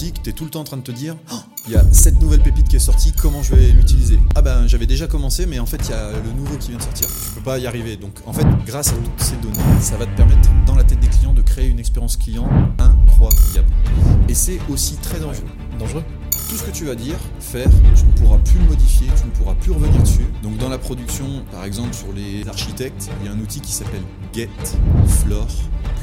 boutique, tu es tout le temps en train de te dire Oh, il y a cette nouvelle pépite qui est sortie, comment je vais l'utiliser? Ah ben j'avais déjà commencé, mais en fait il y a le nouveau qui vient de sortir. Je peux pas y arriver. Donc en fait, grâce à toutes ces données, ça va te permettre dans la tête des clients de créer une expérience client incroyable. Et c'est aussi très dangereux. Dangereux? Tout ce que tu vas dire, faire, tu ne pourras plus le modifier, tu ne pourras plus revenir dessus. Donc dans la production, par exemple sur les architectes, il y a un outil qui s'appelle Get Floor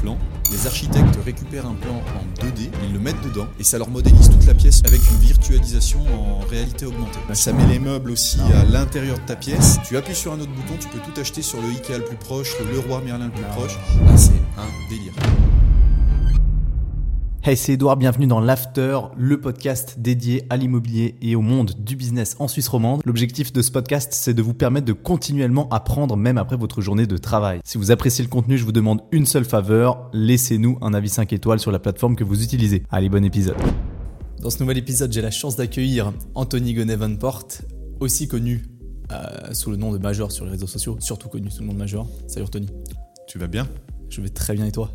Plan. Les architectes récupèrent un plan en 2D, ils le mettent dedans et ça leur modélise toute la pièce avec une virtualisation en réalité augmentée. Ça met les meubles aussi à l'intérieur de ta pièce. Tu appuies sur un autre bouton, tu peux tout acheter sur le Ikea le plus proche, le Leroy Merlin le plus proche. Là, c'est un délire. Hey, c'est Edouard, bienvenue dans l'After, le podcast dédié à l'immobilier et au monde du business en Suisse romande. L'objectif de ce podcast, c'est de vous permettre de continuellement apprendre même après votre journée de travail. Si vous appréciez le contenu, je vous demande une seule faveur, laissez-nous un avis 5 étoiles sur la plateforme que vous utilisez. Allez, bon épisode. Dans ce nouvel épisode, j'ai la chance d'accueillir Anthony Gonnevenport, aussi connu euh, sous le nom de Major sur les réseaux sociaux, surtout connu sous le nom de Major. Salut Anthony. Tu vas bien? Je vais très bien et toi?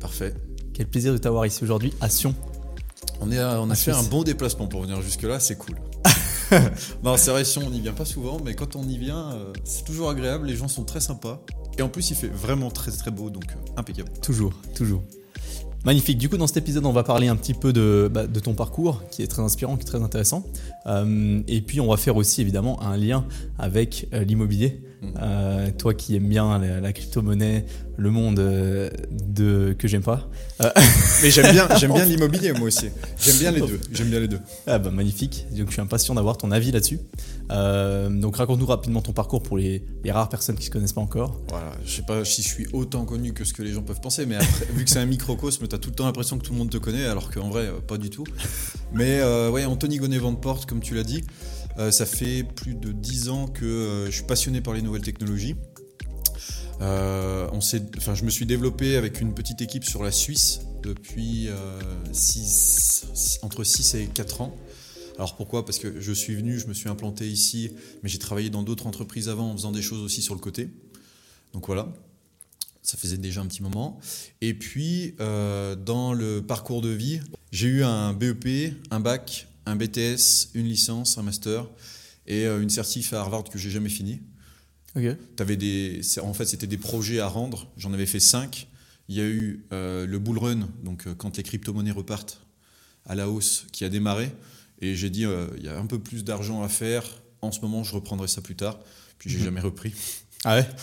Parfait. Quel plaisir de t'avoir ici aujourd'hui à Sion. On, est à- on a En fait Suisse. un bon déplacement pour venir jusque-là, c'est cool. non, c'est vrai, Sion, on n'y vient pas souvent, mais quand on y vient, euh, c'est toujours agréable, les gens sont très sympas. Et en plus, il fait vraiment très très beau, donc euh, impeccable. Toujours, toujours. Magnifique. Du coup, dans cet épisode, on va parler un petit peu de, bah, de ton parcours, qui est très inspirant, qui est très intéressant. Euh, et puis, on va faire aussi évidemment un lien avec euh, l'immobilier. Mhm. Euh, toi qui aimes bien la, la crypto-monnaie, le monde de que j'aime pas. Mais j'aime bien, j'aime bien l'immobilier, moi aussi. J'aime bien les deux. J'aime bien les deux. ah bah, magnifique. Donc, je suis impatient d'avoir ton avis là-dessus. Donc, raconte-nous rapidement ton parcours pour les, les rares personnes qui se connaissent pas encore. Voilà, je sais pas si je suis autant connu que ce que les gens peuvent penser, mais après, vu que c'est un microcosme, t'as tout le temps l'impression que tout le monde te connaît, alors qu'en vrai, euh, pas du tout. Mais euh, ouais, Anthony Gonnet-Venteport, comme tu l'as dit, euh, ça fait plus de 10 ans que euh, je suis passionné par les nouvelles technologies. On enfin, je me suis développé avec une petite équipe sur la Suisse depuis six- six- entre 6 et 4 ans. Alors pourquoi? Parce que je suis venu, je me suis implanté ici, mais j'ai travaillé dans d'autres entreprises avant en faisant des choses aussi sur le côté. Donc voilà, ça faisait déjà un petit moment. Et puis, euh, dans le parcours de vie, j'ai eu un BEP, un bac, un BTS, une licence, un master et euh, une certif à Harvard que j'ai jamais fini. Ok. T'avais des, en fait, c'était des projets à rendre. J'en avais fait cinq. Il y a eu euh, le bull run, donc quand les crypto-monnaies repartent à la hausse, qui a démarré. Et j'ai dit, euh, il y a un peu plus d'argent à faire. En ce moment, je reprendrai ça plus tard. Puis j'ai Mhm. jamais repris. Ah ouais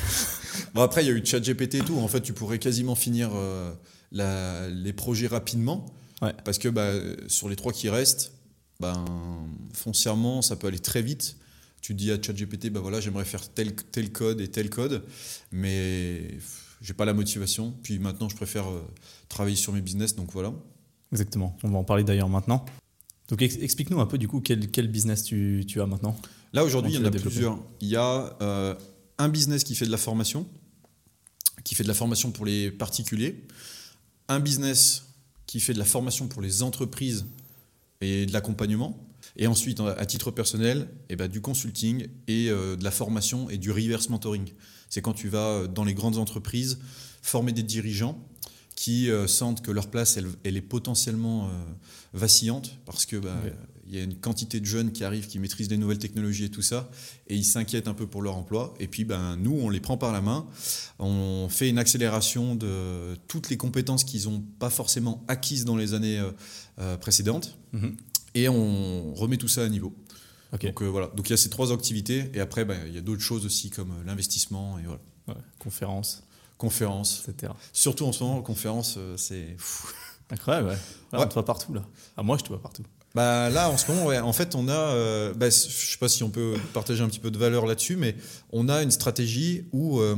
Bon, après, il y a eu ChatGPT et tout. En fait, tu pourrais quasiment finir euh, la- les projets rapidement. Ouais. Parce que bah, sur les trois qui restent, ben, foncièrement, ça peut aller très vite. Tu dis à ChatGPT, bah voilà, j'aimerais faire tel, tel code et tel code, mais j'ai pas la motivation. Puis maintenant, je préfère euh, travailler sur mes business, donc voilà. Exactement. On va en parler d'ailleurs maintenant. Donc, ex- explique-nous un peu du coup quel, quel business tu, tu as maintenant. Là, aujourd'hui, il y en a plusieurs. Il y a euh, un business qui fait de la formation, qui fait de la formation pour les particuliers, un business qui fait de la formation pour les entreprises et de l'accompagnement, et ensuite, à titre personnel, eh ben, du consulting et euh, de la formation et du reverse mentoring. C'est quand tu vas euh, dans les grandes entreprises former des dirigeants qui euh, sentent que leur place, elle, est potentiellement vacillante parce que Ouais. Il y a une quantité de jeunes qui arrivent, qui maîtrisent les nouvelles technologies et tout ça, et ils s'inquiètent un peu pour leur emploi. Et puis, ben, nous, on les prend par la main, on fait une accélération de toutes les compétences qu'ils n'ont pas forcément acquises dans les années euh, euh, précédentes, Mhm. et on remet tout ça à niveau. Donc euh, voilà, donc il y a ces trois activités, et après, ben, il y a d'autres choses aussi comme l'investissement et voilà. Ouais. Conférence, Conférences. etc. Surtout en ce moment, conférence, euh, c'est. Incroyable, ouais. Là, Ouais. On te voit partout là. Ah, moi, je te vois partout. Bah là, en ce moment, ouais, en fait, on a, euh, bah, je sais pas si on peut partager un petit peu de valeur là-dessus, mais on a une stratégie où euh,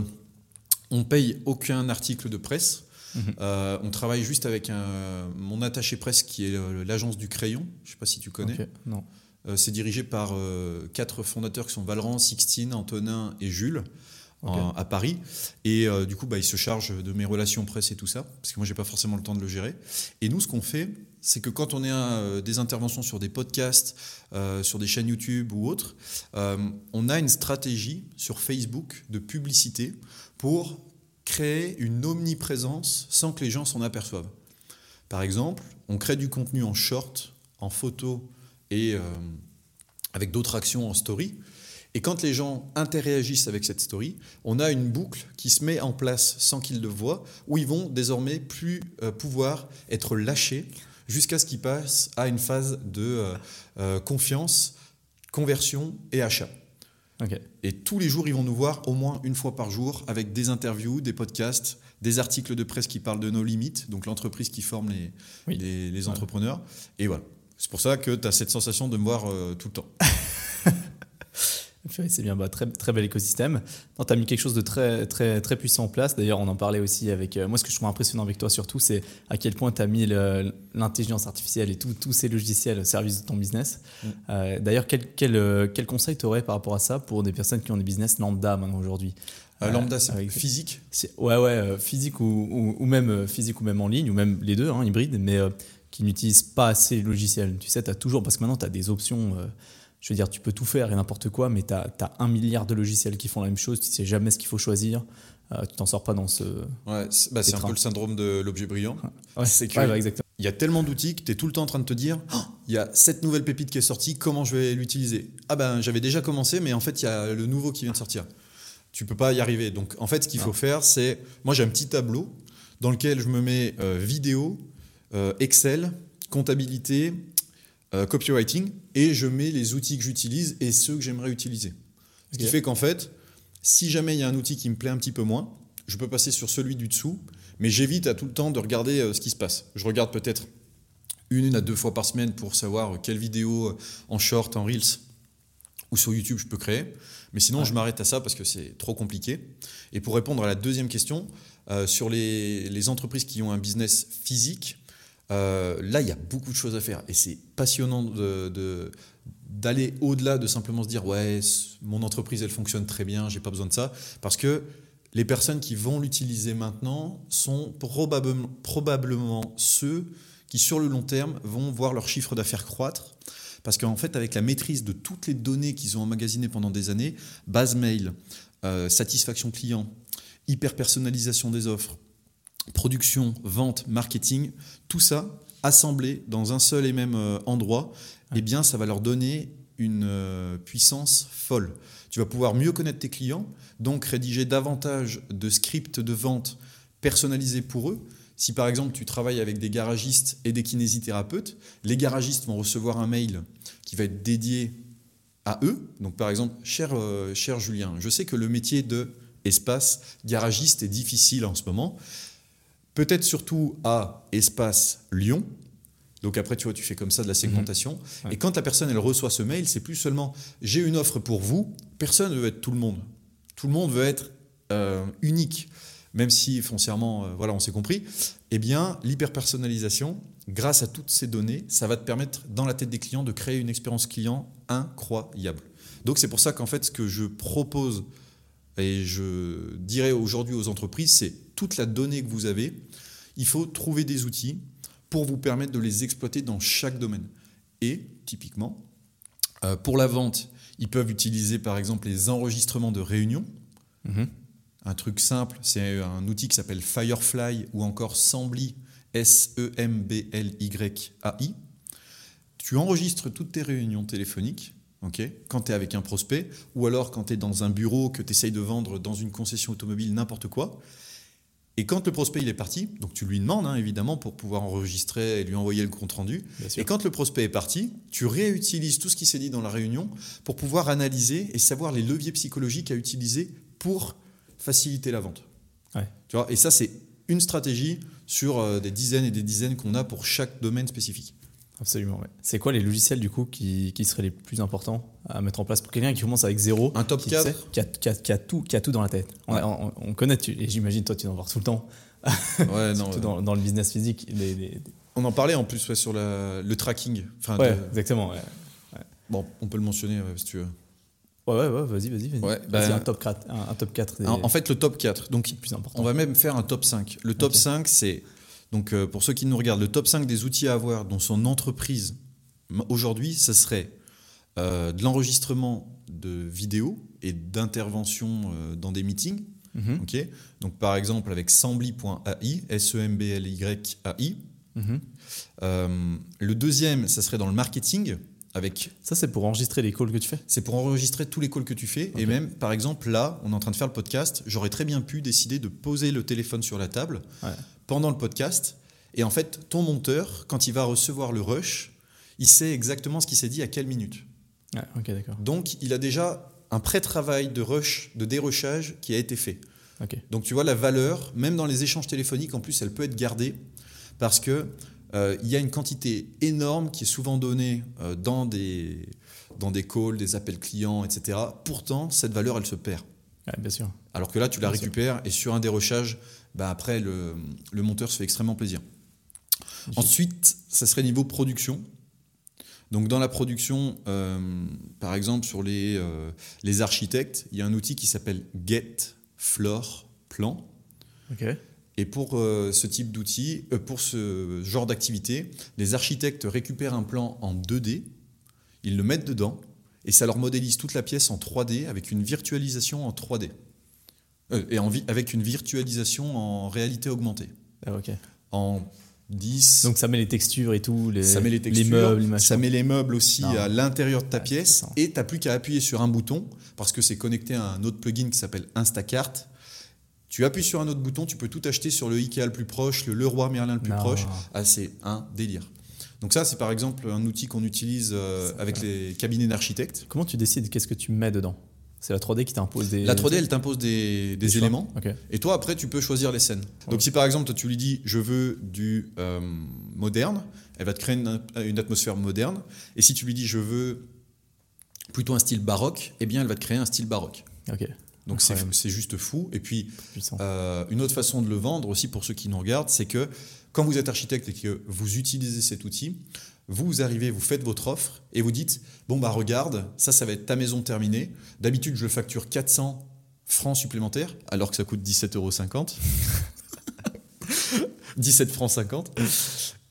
on paye aucun article de presse. Mhm. Euh, on travaille juste avec un, mon attaché presse qui est euh, l'agence du crayon. Je sais pas si tu connais. Non. Euh, c'est dirigé par quatre fondateurs qui sont Valran, Sixtine, Antonin et Jules. en- à Paris et du coup bah, ils se chargent de mes relations presse et tout ça parce que moi j'ai pas forcément le temps de le gérer et nous ce qu'on fait c'est que quand on est euh, des interventions sur des podcasts euh, sur des chaînes YouTube ou autres euh, on a une stratégie sur Facebook de publicité pour créer une omniprésence sans que les gens s'en aperçoivent Par exemple, on crée du contenu en short, en photo et avec d'autres actions en story. Et quand les gens interagissent avec cette story, on a une boucle qui se met en place sans qu'ils le voient, où ils vont désormais plus pouvoir être lâchés jusqu'à ce qu'ils passent à une phase de euh, euh, confiance, conversion et achat. Et tous les jours, ils vont nous voir au moins une fois par jour avec des interviews, des podcasts, des articles de presse qui parlent de nos limites, donc l'entreprise qui forme les, Oui. les, les entrepreneurs. Et voilà. C'est pour ça que tu as cette sensation de me voir euh, tout le temps. C'est bien, bah, très, très bel écosystème. Tu as mis quelque chose de très, très, très puissant en place. D'ailleurs, on en parlait aussi avec. euh, moi, ce que je trouve impressionnant avec toi, surtout, c'est à quel point tu as mis l'intelligence artificielle et tous ces logiciels au service de ton business. Mm. Euh, D'ailleurs, quel, quel, euh, quel conseil tu aurais par rapport à ça pour des personnes qui ont des business lambda maintenant aujourd'hui? Euh, lambda, c'est avec- physique? Ouais, ouais, physique ou, ou, ou même physique ou même en ligne, ou même les deux, hein, hybride, mais qui n'utilisent pas assez le logiciel. Tu sais, tu as toujours, parce que maintenant, tu as des options, je veux dire, tu peux tout faire et n'importe quoi, mais tu as, un milliard de logiciels qui font la même chose, tu sais jamais ce qu'il faut choisir, euh, tu t'en sors pas dans ce. Ouais, c'est bah, un peu le syndrome de l'objet brillant. Ouais, C'est que- ouais, ouais, exactement. Il y a tellement d'outils que tu es tout le temps en train de te dire Oh, il y a cette nouvelle pépite qui est sortie, comment je vais l'utiliser? Ah ben j'avais déjà commencé, mais en fait il y a le nouveau qui vient de sortir. Tu peux pas y arriver. Donc en fait ce qu'il faut faire, c'est. Moi j'ai un petit tableau dans lequel je me mets euh, vidéo, euh, Excel, comptabilité, euh, copywriting, et je mets les outils que j'utilise et ceux que j'aimerais utiliser. Ce qui fait qu'en fait, si jamais il y a un outil qui me plaît un petit peu moins, je peux passer sur celui du dessous, mais j'évite à tout le temps de regarder euh, ce qui se passe. Je regarde peut-être une à deux fois par semaine pour savoir euh, quelle vidéo en short, en reels ou sur YouTube je peux créer. Mais sinon, je m'arrête à ça parce que c'est trop compliqué. Et pour répondre à la deuxième question, euh, sur les, les entreprises qui ont un business physique, euh, là, il y a beaucoup de choses à faire. Et c'est passionnant de- d'aller au-delà de simplement se dire ouais, mon entreprise, elle fonctionne très bien, j'ai pas besoin de ça. Parce que les personnes qui vont l'utiliser maintenant sont probablement, probablement ceux qui, sur le long terme, vont voir leur chiffre d'affaires croître. Parce qu'en fait, avec la maîtrise de toutes les données qu'ils ont emmagasinées pendant des années, base mail, euh, satisfaction client, hyper personnalisation des offres, production, vente, marketing, tout ça assemblé dans un seul et même euh, endroit, eh bien, ça va leur donner une euh, puissance folle. Tu vas pouvoir mieux connaître tes clients, donc rédiger davantage de scripts de vente personnalisés pour eux. Si par exemple tu travailles avec des garagistes et des kinésithérapeutes, les garagistes vont recevoir un mail qui va être dédié à eux. Donc par exemple, cher, euh, cher Julien, je sais que le métier de espace garagiste est difficile en ce moment. Peut-être surtout à espace Lyon. Donc après, tu vois, tu fais comme ça de la segmentation. Ouais. Et quand la personne, elle reçoit ce mail, c'est plus seulement j'ai une offre pour vous. Personne ne veut être tout le monde. Tout le monde veut être euh, unique. Même si foncièrement, euh, voilà, on s'est compris. Eh bien, l'hyper-personnalisation, grâce à toutes ces données, ça va te permettre, dans la tête des clients, de créer une expérience client incroyable. Donc c'est pour ça qu'en fait, ce que je propose et je dirais aujourd'hui aux entreprises, c'est toute la donnée que vous avez, il faut trouver des outils pour vous permettre de les exploiter dans chaque domaine. Et typiquement, euh, pour la vente, ils peuvent utiliser par exemple les enregistrements de réunions. Mhm. Un truc simple, c'est un outil qui s'appelle Firefly ou encore Sembly, S-E-M-B-L-Y-A-I. Tu enregistres toutes tes réunions téléphoniques ok, quand tu es avec un prospect ou alors quand tu es dans un bureau que tu essayes de vendre dans une concession automobile, n'importe quoi. Et quand le prospect il est parti, donc tu lui demandes hein, évidemment pour pouvoir enregistrer et lui envoyer le compte rendu. Et quand le prospect est parti, tu réutilises tout ce qui s'est dit dans la réunion pour pouvoir analyser et savoir les leviers psychologiques à utiliser pour faciliter la vente. Ouais. Tu vois, et ça, c'est une stratégie sur euh, des dizaines et des dizaines qu'on a pour chaque domaine spécifique. Absolument, ouais. C'est quoi les logiciels du coup qui, qui seraient les plus importants à mettre en place pour quelqu'un qui commence avec zéro Un top qui, 4 sait, qui, a, qui a- qui a tout, qui a tout dans la tête? On, Ouais. on- on connaît, tu- et j'imagine toi tu en voir tout le temps, Ouais, non, surtout ouais. dans, dans le business physique. les- les- On en parlait en plus sur la- le tracking. Enfin, Ouais, de- exactement. Bon, on peut le mentionner si tu veux. ouais, ouais, ouais, vas-y, vas-y. Vas-y, Ouais, bah- un, top 4, un, un top 4 des En, en fait, le top 4. Donc, plus importants. on va même faire un top 5. Le top Ok. 5, c'est. Donc, euh, pour ceux qui nous regardent, le top 5 des outils à avoir dans son entreprise aujourd'hui, ce serait euh, de l'enregistrement de vidéos et d'interventions euh, dans des meetings. Mhm. Donc, par exemple, avec Sembly.ai, S-E-M-B-L-Y-A-I. Mhm. Euh, le deuxième, ça serait dans le marketing. Avec, Ça, c'est pour enregistrer les calls que tu fais? C'est pour enregistrer tous les calls que tu fais. Et même, par exemple, là, on est en train de faire le podcast. J'aurais très bien pu décider de poser le téléphone sur la table Ouais. Pendant le podcast. Et en fait, ton monteur, quand il va recevoir le rush, il sait exactement ce qui s'est dit à quelle minute. D'accord. Donc, il a déjà un pré-travail de rush, de dérushage qui a été fait. Donc, tu vois, la valeur, même dans les échanges téléphoniques, en plus, elle peut être gardée parce que euh, il y a une quantité énorme qui est souvent donnée euh, dans, des, dans des calls, des appels clients, etc. Pourtant, cette valeur, elle se perd. Ouais, bien sûr. Alors que là, tu la Bien sûr. récupères et sur un dérochage, bah après, le, le monteur se fait extrêmement plaisir. Ensuite, ça serait niveau production. Donc dans la production, euh, par exemple sur les, euh, les architectes, il y a un outil qui s'appelle Get Floor Plan. Ok. Et pour euh, ce type d'outil, pour ce genre d'activité, les architectes récupèrent un plan en 2D, ils le mettent dedans, et ça leur modélise toute la pièce en 3D avec une virtualisation en 3D. Euh, et en avec une virtualisation en réalité augmentée. Ah, ok. En 10, Donc ça met les textures et tout, les, ça met les textures, meubles, les machins. ça met les meubles aussi Non. à l'intérieur de ta Ouais, pièce, et tu n'as plus qu'à appuyer sur un bouton, parce que c'est connecté à un autre plugin qui s'appelle Instacart. Tu appuies sur un autre bouton, tu peux tout acheter sur le Ikea le plus proche, le Leroy Merlin le plus Non. proche. Ah, c'est un délire. Donc ça, c'est par exemple un outil qu'on utilise euh, avec les cabinets d'architectes. Comment tu décides qu'est-ce que tu mets dedans? C'est la 3D qui t'impose des. La 3D, elle t'impose des, éléments. Et toi, après, tu peux choisir les scènes. Ouais. Donc, si par exemple, toi, tu lui dis, je veux du euh, moderne, elle va te créer une, une atmosphère moderne. Et si tu lui dis, je veux plutôt un style baroque, eh bien, elle va te créer un style baroque. Ok. Donc, c'est juste fou. Et puis, euh, une autre façon de le vendre aussi pour ceux qui nous regardent, c'est que quand vous êtes architecte et que vous utilisez cet outil, vous arrivez, vous faites votre offre et vous dites bon bah regarde, ça ça va être ta maison terminée. D'habitude je facture 400 francs supplémentaires alors que ça coûte 17,50 euros. 17 francs 50.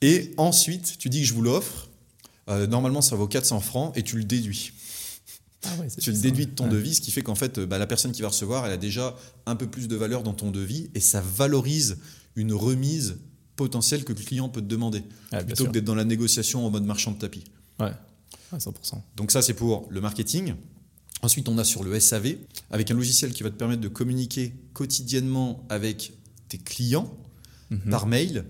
Et ensuite tu dis que je vous l'offre. Euh, normalement ça vaut 400 francs et tu le déduis. Ah ouais, Tu le déduis de ton Ouais. devis, ce qui fait qu'en fait, euh, bah, la personne qui va recevoir, elle a déjà un peu plus de valeur dans ton devis et ça valorise une remise potentielle que le client peut te demander, Ouais, plutôt que d'être dans la négociation en mode marchand de tapis. Ouais. Ouais, 100%. Donc ça, c'est pour le marketing. Ensuite, on a sur le SAV, avec un logiciel qui va te permettre de communiquer quotidiennement avec tes clients Mhm. par mail,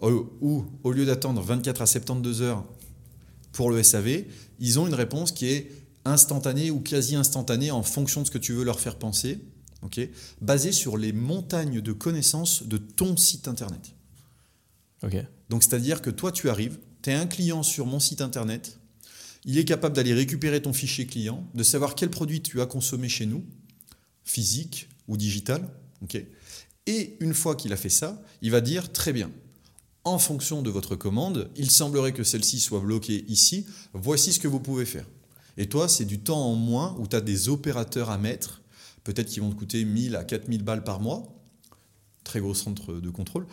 ou, ou, au lieu d'attendre 24 à 72 heures pour le SAV, ils ont une réponse qui est instantanée ou quasi instantanée en fonction de ce que tu veux leur faire penser, ok basée sur les montagnes de connaissances de ton site internet. Donc, c'est-à-dire que toi, tu arrives, tu es un client sur mon site internet, il est capable d'aller récupérer ton fichier client, de savoir quel produit tu as consommé chez nous, physique ou digital, ok et une fois qu'il a fait ça, il va dire très bien. En fonction de votre commande, il semblerait que celle-ci soit bloquée ici. Voici ce que vous pouvez faire. Et toi, c'est du temps en moins où tu as des opérateurs à mettre, peut-être qui vont te coûter 1000 à 4000 balles par mois. Très gros centre de contrôle.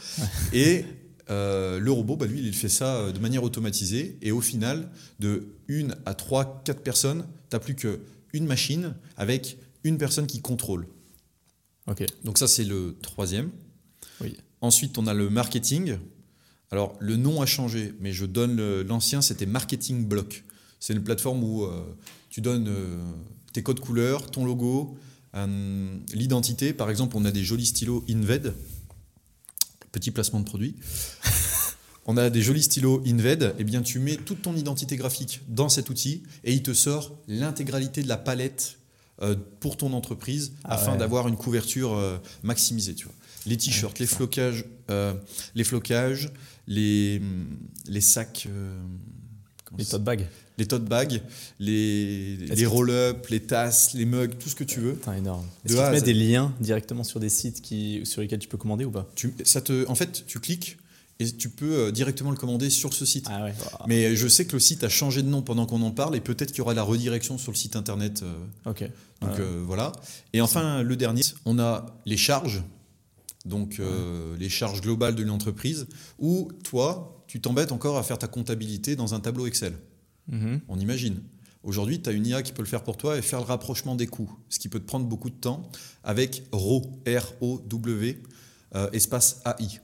Et euh, le robot, bah, lui, il fait ça euh, de manière automatisée. Et au final, de 1 à 3, 4 personnes, tu n'as plus qu'une machine avec une personne qui contrôle. Ok. Donc ça, c'est le troisième. Oui. Ensuite, on a le marketing. Alors, le nom a changé, mais je donne l'ancien, c'était Marketing Block. C'est une plateforme où euh, tu donnes euh, tes codes couleurs, ton logo, l'identité. Par exemple, on a des jolis stylos Inved. Petit placement de produit. on a des jolis stylos Inved. Eh bien, tu mets toute ton identité graphique dans cet outil et il te sort l'intégralité de la palette euh, pour ton entreprise Ah afin ouais. d'avoir une couverture euh, maximisée. Tu vois. Les t-shirts, les flocages, euh, les flocages, les, les sacs, euh, comment Les tote bags. Les tote bags, les, les roll-up, les tasses, les mugs, tout ce que tu veux. Putain, énorme. De Est-ce que tu mets des liens directement sur des sites qui, sur lesquels tu peux commander ou pas? Tu, ça te, en fait, tu cliques et tu peux euh, directement le commander sur ce site. Ah ouais. Mais je sais que le site a changé de nom pendant qu'on en parle et peut-être qu'il y aura la redirection sur le site internet. euh, Ok. donc euh, voilà. Et enfin, le dernier, on a les charges. Donc euh, les charges globales de l'entreprise où toi, tu t'embêtes encore à faire ta comptabilité dans un tableau Excel. Mhm. On imagine. Aujourd'hui, tu as une IA qui peut le faire pour toi et faire le rapprochement des coûts, ce qui peut te prendre beaucoup de temps avec RAW, R-O-W, euh, espace AI.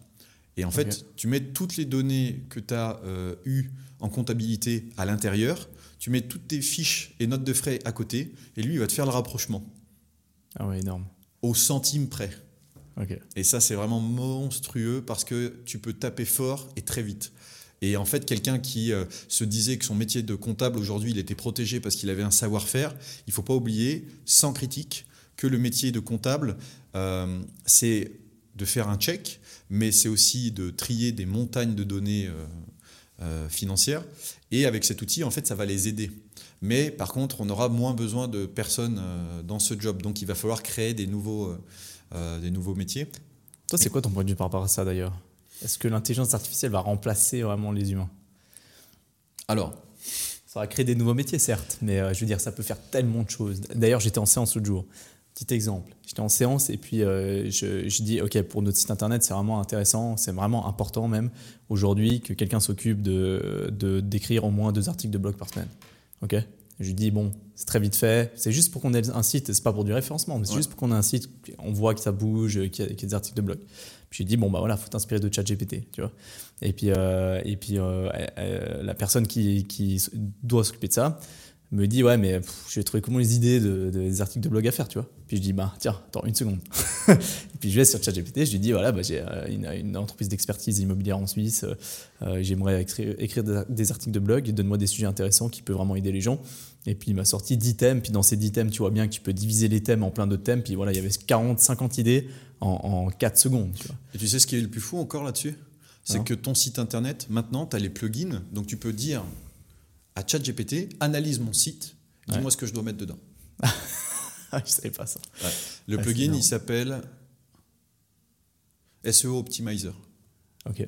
Et en fait, tu mets toutes les données que tu as euh, eues en comptabilité à l'intérieur, tu mets toutes tes fiches et notes de frais à côté, et lui, il va te faire le rapprochement. Ah ouais, énorme. Au centime près. Ok. Et ça, c'est vraiment monstrueux parce que tu peux taper fort et très vite. Et en fait, quelqu'un qui euh, se disait que son métier de comptable aujourd'hui, il était protégé parce qu'il avait un savoir-faire, il faut pas oublier, sans critique, que le métier de comptable, euh, c'est de faire un check, mais c'est aussi de trier des montagnes de données euh, financières. Et avec cet outil, en fait, ça va les aider. Mais par contre, on aura moins besoin de personnes dans ce job. Donc, il va falloir créer des nouveaux, des nouveaux métiers. Toi, c'est quoi ton point de vue par rapport à ça d'ailleurs? Est-ce que l'intelligence artificielle va remplacer vraiment les humains? Alors, ça va créer des nouveaux métiers, certes, mais euh, je veux dire, ça peut faire tellement de choses. D'ailleurs, j'étais en séance l'autre jour. Petit exemple. J'étais en séance et puis euh, je, je, dis, OK, pour notre site internet, c'est vraiment intéressant, c'est vraiment important même aujourd'hui que quelqu'un s'occupe de, d'écrire au moins deux articles de blog par semaine. OK? Je lui dis, bon, c'est très vite fait. C'est juste pour qu'on ait un site, c'est pas pour du référencement, mais c'est juste pour qu'on ait un site, on voit que ça bouge, qu'il y, a, qu'il y a des articles de blog. Puis j'ai dit, bon, bah voilà, faut t'inspirer de ChatGPT, tu vois. Et puis, euh, et puis euh, euh, la personne qui, qui doit s'occuper de ça me dit, ouais, mais j'ai trouvé comment les idées de, des articles de blog à faire, tu vois. Puis je dis, bah tiens, attends une seconde. et puis je vais sur ChatGPT, je lui dis, voilà, bah, j'ai une, une, entreprise d'expertise immobilière en Suisse, j'aimerais écrire, écrire, des articles de blog, donne-moi des sujets intéressants qui peuvent vraiment aider les gens. Et puis il m'a sorti 10 thèmes, puis dans ces 10 thèmes, tu vois bien que tu peux diviser les thèmes en plein d'autres thèmes, puis voilà, il y avait 40, 50 idées en, 4 secondes. Tu vois. Et tu sais ce qui est le plus fou encore là-dessus? C'est que ton site internet, maintenant, tu as les plugins, donc tu peux dire à ChatGPT, analyse mon site, dis-moi ce que je dois mettre dedans. Ah, je savais pas ça. Le plugin, il s'appelle SEO Optimizer. Ok.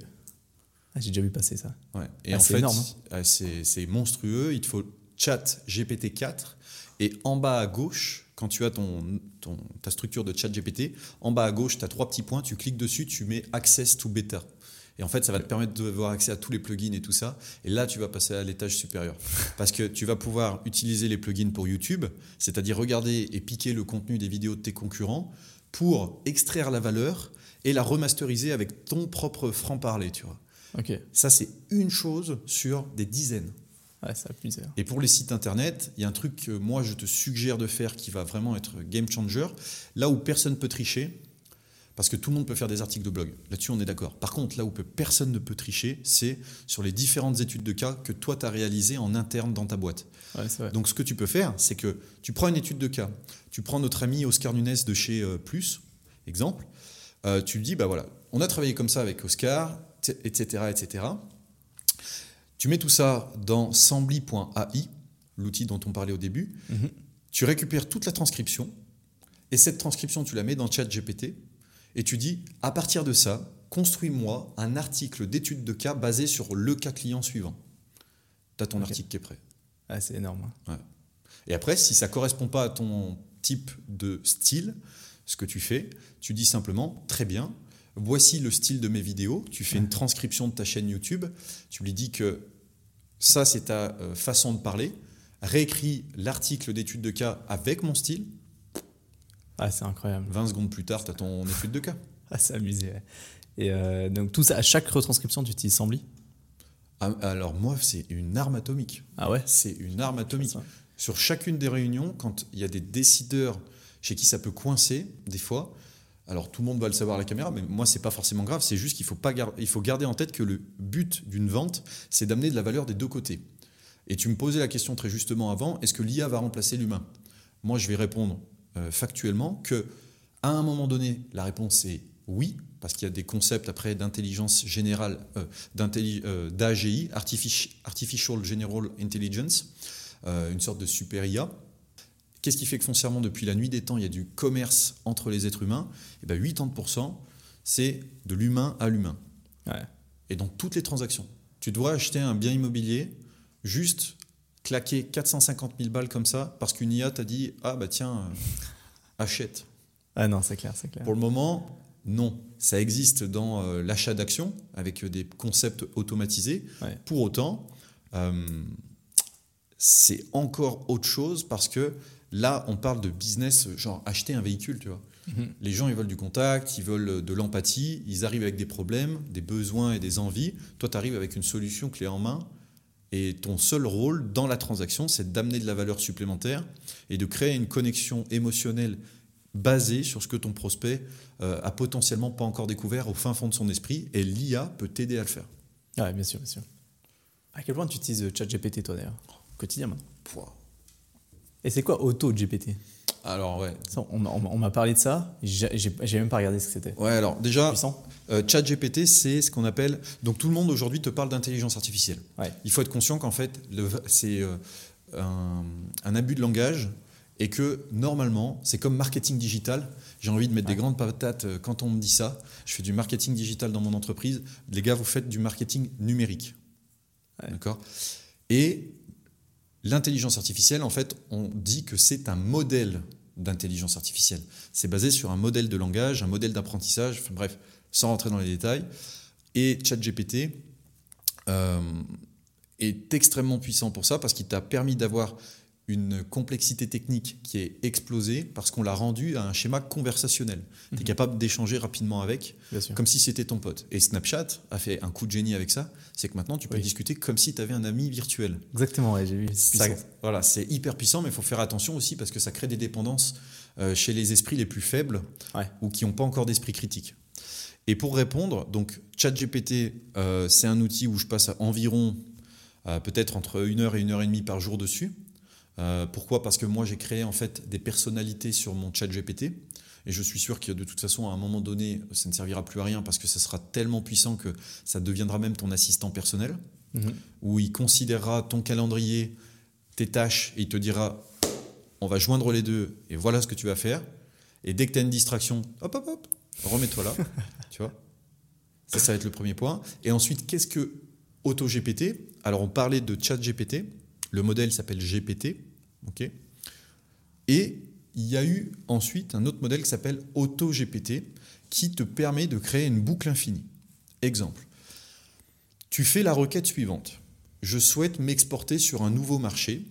Ah, j'ai déjà vu passer ça. Ouais. Et en fait, hein. c'est monstrueux. Il te faut chat GPT-4 et en bas à gauche, quand tu as ton, ta structure de chat GPT, en bas à gauche, tu as trois petits points, tu cliques dessus, tu mets Access to Beta. Et en fait, ça va te permettre d'avoir accès à tous les plugins et tout ça. Et là, tu vas passer à l'étage supérieur. Parce que tu vas pouvoir utiliser les plugins pour YouTube, c'est-à-dire regarder et piquer le contenu des vidéos de tes concurrents pour extraire la valeur et la remasteriser avec ton propre franc-parler, tu vois. Ok. Ça, c'est une chose sur des dizaines. Ouais, ça Et pour les sites internet, il y a un truc que moi je te suggère de faire qui va vraiment être game changer. Là où personne peut tricher, parce que tout le monde peut faire des articles de blog. Là-dessus, on est d'accord. Par contre, là où personne ne peut tricher, c'est sur les différentes études de cas que toi, tu as réalisées en interne dans ta boîte. Donc, ce que tu peux faire, c'est que tu prends une étude de cas. Tu prends notre ami Oscar Nunes de chez euh, Plus, exemple. Euh, tu lui dis, bah voilà, on a travaillé comme ça avec Oscar, etc., etc. Tu mets tout ça dans sambly.ai, l'outil dont on parlait au début. Mhm. Tu récupères toute la transcription et cette transcription, tu la mets dans ChatGPT et tu dis à partir de ça, construis-moi un article d'étude de cas basé sur le cas client suivant. Tu as ton article qui est prêt. Ah, c'est énorme. Hein. Et après, si ça ne correspond pas à ton type de style, ce que tu fais, tu dis simplement très bien, voici le style de mes vidéos, tu fais une transcription de ta chaîne YouTube, tu lui dis que ça c'est ta euh, façon de parler, réécris l'article d'étude de cas avec mon style. Ah, c'est incroyable. 20 secondes plus tard, tu as ton étude de cas. Ah, c'est amusé. Et euh, donc tout ça, à chaque retranscription, tu utilises Sambly ah, Alors moi, c'est une arme atomique. Ah ouais? C'est une arme atomique. Sur chacune des réunions, quand il y a des décideurs chez qui ça peut coincer, des fois, alors tout le monde va le savoir à la caméra, mais moi c'est pas forcément grave. C'est juste qu'il faut pas il faut garder en tête que le but d'une vente, c'est d'amener de la valeur des deux côtés. Et tu me posais la question très justement avant est-ce que l'IA va remplacer l'humain? Moi je vais répondre factuellement que à un moment donné la réponse est oui parce qu'il y a des concepts après d'intelligence générale, euh, euh d'AGI, Artificial General Intelligence, euh, une sorte de super IA Qu'est-ce qui fait que foncièrement, depuis la nuit des temps, il y a du commerce entre les êtres humains? Et bien 80%, c'est de l'humain à l'humain. Et dans toutes les transactions. Tu dois acheter un bien immobilier, juste claquer 450 000 balles comme ça, parce qu'une IA t'a dit Ah bah tiens, euh, achète. Ah non, c'est clair, c'est clair. Pour le moment, non. Ça existe dans euh, l'achat d'actions avec des concepts automatisés. Pour autant, euh, c'est encore autre chose parce que Là, on parle de business, genre acheter un véhicule, tu vois. Mhm. Les gens, ils veulent du contact, ils veulent de l'empathie, ils arrivent avec des problèmes, des besoins et des envies. Toi, tu arrives avec une solution clé en main. Et ton seul rôle dans la transaction, c'est d'amener de la valeur supplémentaire et de créer une connexion émotionnelle basée sur ce que ton prospect euh, a potentiellement pas encore découvert au fin fond de son esprit. Et l'IA peut t'aider à le faire. Oui, bien sûr, bien sûr. À quel point tu utilises ChatGPT, toi, d'ailleurs, quotidiennement? Et c'est quoi AutoGPT alors ouais. on, m'a parlé de ça, j'ai même pas regardé ce que c'était. Ouais, alors déjà, euh, ChatGPT, c'est ce qu'on appelle. Donc tout le monde aujourd'hui te parle d'intelligence artificielle. Il faut être conscient qu'en fait, c'est euh, un, abus de langage et que normalement, c'est comme marketing digital. J'ai envie de mettre des grandes patates euh, quand on me dit ça. Je fais du marketing digital dans mon entreprise. Les gars, vous faites du marketing numérique. D'accord? Et L'intelligence artificielle, en fait, on dit que c'est un modèle d'intelligence artificielle. C'est basé sur un modèle de langage, un modèle d'apprentissage, bref, sans rentrer dans les détails. Et ChatGPT euh, est extrêmement puissant pour ça parce qu'il t'a permis d'avoir une complexité technique qui est explosée parce qu'on l'a rendu à un schéma conversationnel. Tu es mhm. capable d'échanger rapidement avec, comme si c'était ton pote. Et Snapchat a fait un coup de génie avec ça, c'est que maintenant tu peux discuter comme si tu avais un ami virtuel. Exactement, j'ai vu. voilà, c'est hyper puissant, mais il faut faire attention aussi parce que ça crée des dépendances euh, chez les esprits les plus faibles ou qui n'ont pas encore d'esprit critique. Et pour répondre, donc ChatGPT, euh, c'est un outil où je passe environ euh, peut-être entre une heure et une heure et demie par jour dessus. Euh, pourquoi? Parce que moi, j'ai créé en fait des personnalités sur mon chat GPT. Et je suis sûr que de toute façon, à un moment donné, ça ne servira plus à rien parce que ça sera tellement puissant que ça deviendra même ton assistant personnel, mhm. où il considérera ton calendrier, tes tâches, et il te dira, on va joindre les deux, et voilà ce que tu vas faire. Et dès que tu as une distraction, hop, hop, hop, remets-toi là. tu vois Ça, ça va être le premier point. Et ensuite, qu'est-ce que AutoGPT Alors, on parlait de ChatGPT. Le modèle s'appelle GPT. Et il y a eu ensuite un autre modèle qui s'appelle AutoGPT qui te permet de créer une boucle infinie. Exemple, tu fais la requête suivante. Je souhaite m'exporter sur un nouveau marché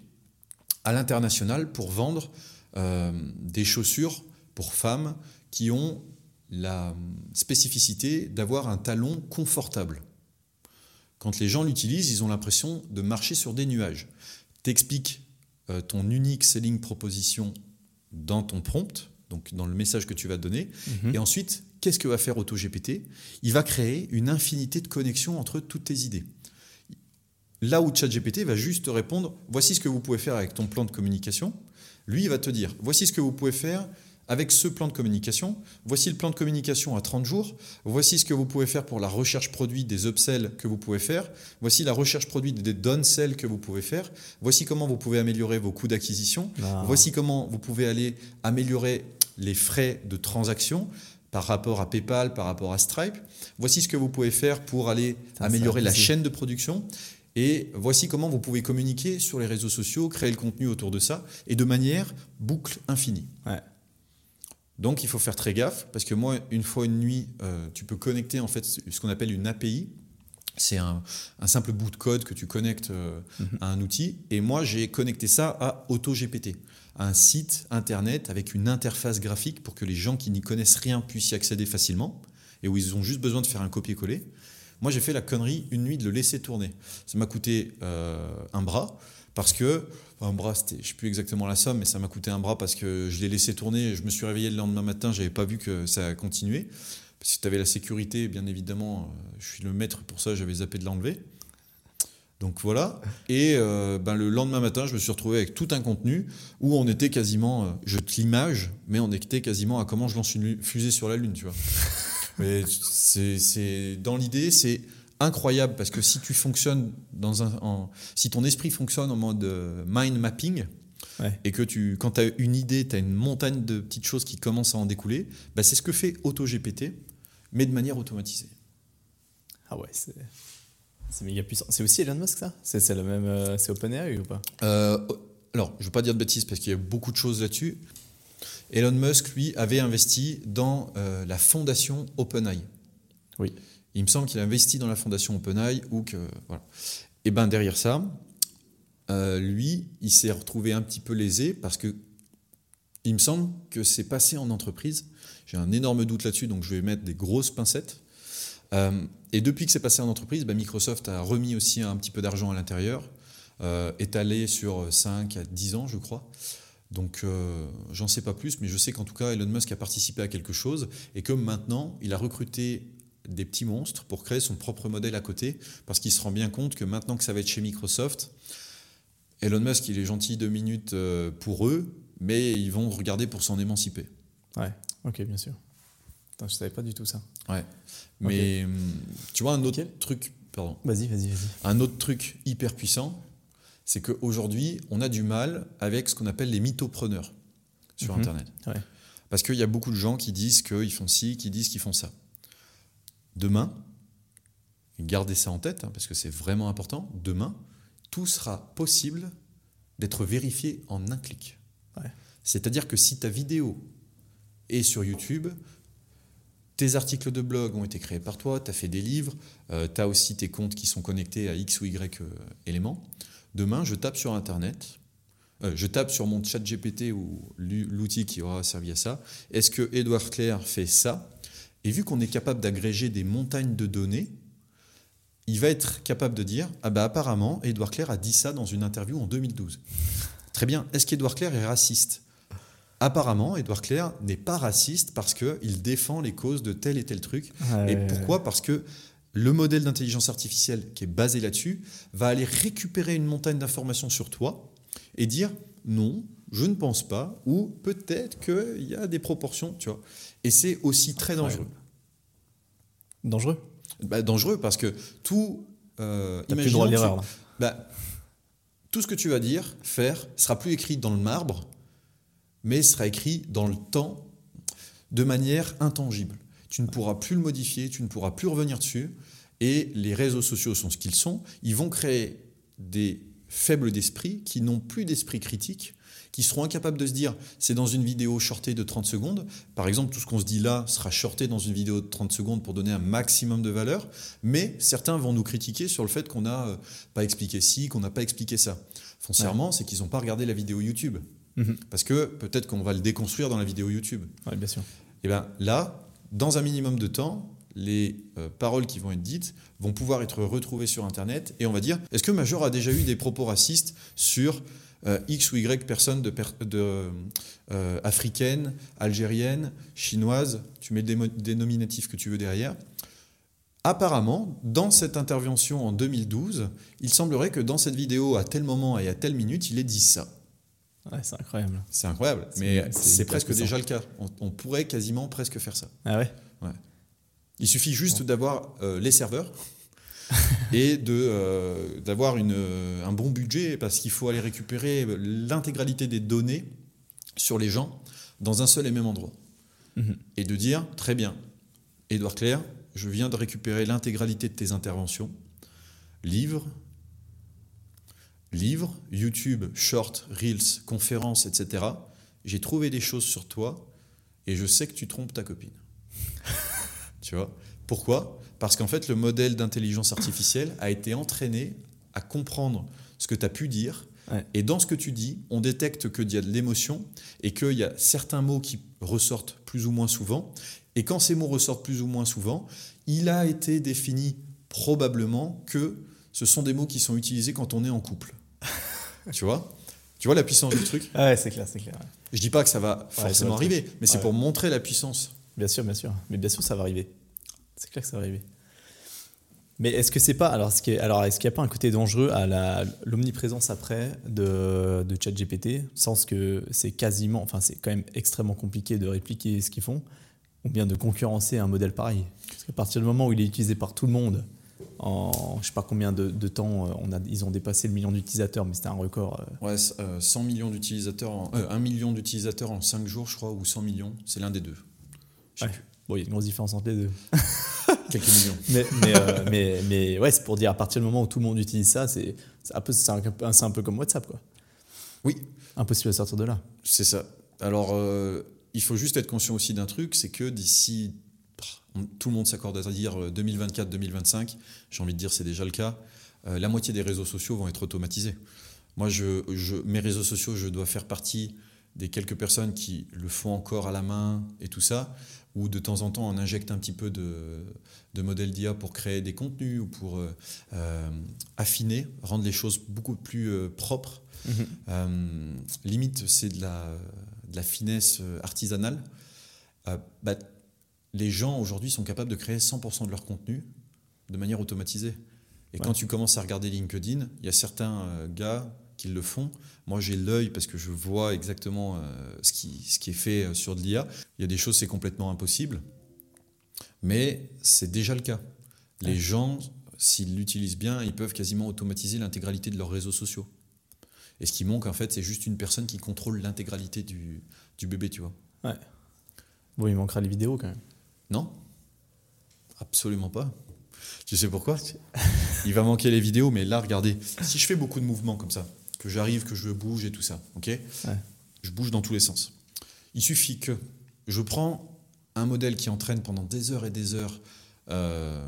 à l'international pour vendre euh, des chaussures pour femmes qui ont la spécificité d'avoir un talon confortable. Quand les gens l'utilisent, ils ont l'impression de marcher sur des nuages. T'expliques ton unique selling proposition dans ton prompt, donc dans le message que tu vas donner. Mhm. Et ensuite, qu'est-ce que va faire AutoGPT? Il va créer une infinité de connexions entre toutes tes idées. Là où ChatGPT va juste te répondre, voici ce que vous pouvez faire avec ton plan de communication. Lui, il va te dire, voici ce que vous pouvez faire avec ce plan de communication, voici le plan de communication à 30 jours, voici ce que vous pouvez faire pour la recherche produit des upsells que vous pouvez faire, voici la recherche produit des downsell que vous pouvez faire, voici comment vous pouvez améliorer vos coûts d'acquisition, ah. voici comment vous pouvez aller améliorer les frais de transaction par rapport à PayPal, par rapport à Stripe, voici ce que vous pouvez faire pour aller améliorer la chaîne de production. Et voici comment vous pouvez communiquer sur les réseaux sociaux, créer le contenu autour de ça, et de manière boucle infinie. Ouais. Donc il faut faire très gaffe parce que moi, une fois une nuit, euh, tu peux connecter en fait ce qu'on appelle une API. C'est un, simple bout de code que tu connectes euh, mhm. à un outil. Et moi, j'ai connecté ça à AutoGPT, un site internet avec une interface graphique pour que les gens qui n'y connaissent rien puissent y accéder facilement et où ils ont juste besoin de faire un copier-coller. Moi, j'ai fait la connerie une nuit de le laisser tourner. Ça m'a coûté euh, un bras parce que un bras, je ne sais plus exactement la somme, mais ça m'a coûté un bras parce que je l'ai laissé tourner. Je me suis réveillé le lendemain matin, j'avais pas vu que ça a continué. Parce que tu avais la sécurité, bien évidemment, euh, je suis le maître pour ça, j'avais zappé de l'enlever. Donc voilà. Et euh, ben, le lendemain matin, je me suis retrouvé avec tout un contenu où on était quasiment, euh, je te l'image, mais on était quasiment à comment je lance une fusée sur la Lune, tu vois. mais c'est dans l'idée, c'est incroyable parce que si tu fonctionnes dans un, si ton esprit fonctionne en mode euh, mind mapping et que tu, quand tu as une idée, tu as une montagne de petites choses qui commencent à en découler, bah c'est ce que fait AutoGPT, mais de manière automatisée. Ah ouais, c'est. C'est méga puissant. C'est aussi Elon Musk, ça? C'est le même. Euh, c'est OpenAI ou pas? Euh, Alors, je ne veux pas dire de bêtises parce qu'il y a beaucoup de choses là-dessus. Elon Musk, lui, avait investi dans la fondation OpenAI. Oui. Il me semble qu'il a investi dans la fondation OpenAI ou que voilà. Et ben derrière ça, euh, lui, il s'est retrouvé un petit peu lésé parce que Il me semble que c'est passé en entreprise. J'ai un énorme doute là-dessus, donc je vais mettre des grosses pincettes. Euh, et depuis que c'est passé en entreprise, bah, Microsoft a remis aussi un petit peu d'argent à l'intérieur, euh, étalé sur 5 à 10 ans, je crois. Donc euh, j'en sais pas plus, mais je sais qu'en tout cas Elon Musk a participé à quelque chose et que maintenant il a recruté des petits monstres pour créer son propre modèle à côté, parce qu'il se rend bien compte que maintenant que ça va être chez Microsoft, Elon Musk il est gentil deux minutes euh, pour eux, mais ils vont regarder pour s'en émanciper. Ouais, ok, bien sûr. Attends, je savais pas du tout ça. Ouais. Mais hum, tu vois un autre truc, pardon. Vas-y, vas-y, vas-y. Un autre truc hyper puissant, c'est qu'aujourd'hui, on a du mal avec ce qu'on appelle les mythopreneurs sur Mhm. Internet. Ouais. Parce qu'il y a beaucoup de gens qui disent qu'ils font ci, qui disent qu'ils font ça. Demain, gardez ça en tête, hein, parce que c'est vraiment important, demain, tout sera possible d'être vérifié en un clic. Ouais. C'est-à-dire que si ta vidéo est sur YouTube, tes articles de blog ont été créés par toi, tu as fait des livres, tu as aussi tes comptes qui sont connectés à X ou Y euh, éléments. Demain, je tape sur Internet, euh, je tape sur mon chat GPT ou l'outil qui aura servi à ça. Est-ce que Edouard Claire fait ça? Et vu qu'on est capable d'agréger des montagnes de données, il va être capable de dire Ah bah apparemment, Edouard Claire a dit ça dans une interview en 2012. Très bien. Est-ce qu'Edouard Claire est raciste? Apparemment, Edouard Claire n'est pas raciste parce qu'il défend les causes de tel et tel truc. Et pourquoi? Parce que le modèle d'intelligence artificielle qui est basé là-dessus va aller récupérer une montagne d'informations sur toi et dire non, je ne pense pas, ou peut-être qu'il y a des proportions, tu vois. Et c'est aussi très dangereux. Dangereux? Bah, dangereux parce que tout. Euh, T'as plus le droit à l'erreur, bah, tout ce que tu vas dire, faire, sera plus écrit dans le marbre, mais sera écrit dans le temps de manière intangible. Tu ne pourras plus le modifier, tu ne pourras plus revenir dessus. Et les réseaux sociaux sont ce qu'ils sont. Ils vont créer des faibles d'esprit qui n'ont plus d'esprit critique, qui seront incapables de se dire c'est dans une vidéo shortée de 30 secondes. Par exemple, tout ce qu'on se dit là sera shorté dans une vidéo de 30 secondes pour donner un maximum de valeur. Mais certains vont nous critiquer sur le fait qu'on n'a euh, pas expliqué ci, qu'on n'a pas expliqué ça. Foncièrement, c'est qu'ils n'ont pas regardé la vidéo YouTube. Mhm. Parce que peut-être qu'on va le déconstruire dans la vidéo YouTube. Ouais, bien sûr. Et bien là, dans un minimum de temps, les euh, paroles qui vont être dites vont pouvoir être retrouvées sur Internet et on va dire est-ce que Major a déjà eu des propos racistes sur euh, X ou Y personnes de, per- de, euh, africaines, algériennes, chinoises, tu mets le dénominatif que tu veux derrière. Apparemment, dans cette intervention en 2012, il semblerait que dans cette vidéo, à tel moment et à telle minute, il ait dit ça. Ouais, c'est incroyable. C'est incroyable, mais c'est presque déjà le cas. On, on pourrait quasiment presque faire ça. Ah ouais? Il suffit juste d'avoir euh, les serveurs et de, euh, d'avoir une, euh, un bon budget parce qu'il faut aller récupérer l'intégralité des données sur les gens dans un seul et même endroit. Mhm. Et de dire, très bien, Édouard Claire, je viens de récupérer l'intégralité de tes interventions, livres, livres, YouTube, short, reels, conférences, etc. J'ai trouvé des choses sur toi et je sais que tu trompes ta copine. tu vois? Pourquoi? Parce qu'en fait, le modèle d'intelligence artificielle a été entraîné à comprendre ce que tu as pu dire. Ouais. Et dans ce que tu dis, on détecte qu'il y a de l'émotion et qu'il y a certains mots qui ressortent plus ou moins souvent. Et quand ces mots ressortent plus ou moins souvent, il a été défini probablement que ce sont des mots qui sont utilisés quand on est en couple. tu vois? Tu vois la puissance du truc? Ah ouais, c'est clair, c'est clair. ouais. Je dis pas que ça va forcément arriver, mais c'est pour montrer la puissance. Bien sûr, bien sûr. Mais bien sûr, ça va arriver. C'est clair que ça va arriver. Mais est-ce que c'est pas alors est-ce qu'il alors est-ce qu'il n'y a pas un côté dangereux à l'omniprésence après de, de ChatGPT, sens que c'est quasiment, enfin c'est quand même extrêmement compliqué de répliquer ce qu'ils font, ou bien de concurrencer un modèle pareil? Parce qu'à partir du moment où il est utilisé par tout le monde, en je sais pas combien de, de temps, euh, on a, ils ont dépassé le million d'utilisateurs, mais c'était un record. euh, Ouais, c- euh, 100 millions d'utilisateurs, euh, 1 million d'utilisateurs en 5 jours, je crois, ou 100 millions, c'est l'un des deux. Ouais. Bon, il y a une grosse différence entre les deux. Quelques millions. mais, mais, euh, mais, mais ouais, c'est pour dire à partir du moment où tout le monde utilise ça, c'est un, un, un peu comme WhatsApp. Quoi. Oui, Impossible à sortir de là. c'est ça. Alors, euh, il faut juste être conscient aussi d'un truc, c'est que d'ici, tout le monde s'accorde à dire euh, 2024-2025, j'ai envie de dire c'est déjà le cas, euh, la moitié des réseaux sociaux vont être automatisés. Moi, je, je- mes réseaux sociaux, je dois faire partie des quelques personnes qui le font encore à la main et tout ça, ou de temps en temps on injecte un petit peu de, de modèles d'IA pour créer des contenus ou pour euh, euh, affiner, rendre les choses beaucoup plus euh, propres. Mhm. limite, c'est de la, de la finesse artisanale. Bah, les gens aujourd'hui sont capables de créer 100% de leur contenu de manière automatisée. Et quand tu commences à regarder LinkedIn, il y a certains gars qui le font. Moi, j'ai l'œil parce que je vois exactement euh, ce, qui, ce qui est fait euh, sur de l'IA. Il y a des choses, c'est complètement impossible. Mais c'est déjà le cas. Les gens, s'ils l'utilisent bien, ils peuvent quasiment automatiser l'intégralité de leurs réseaux sociaux. Et ce qui manque, en fait, c'est juste une personne qui contrôle l'intégralité du, du, bébé, tu vois. Ouais. Bon, il manquera les vidéos quand même. Non, absolument pas. Tu sais pourquoi? Il va manquer les vidéos, mais là, regardez, si je fais beaucoup de mouvements comme ça, que j'arrive, que je bouge et tout ça. Ok? Je bouge dans tous les sens. Il suffit que je prends un modèle qui entraîne pendant des heures et des heures euh,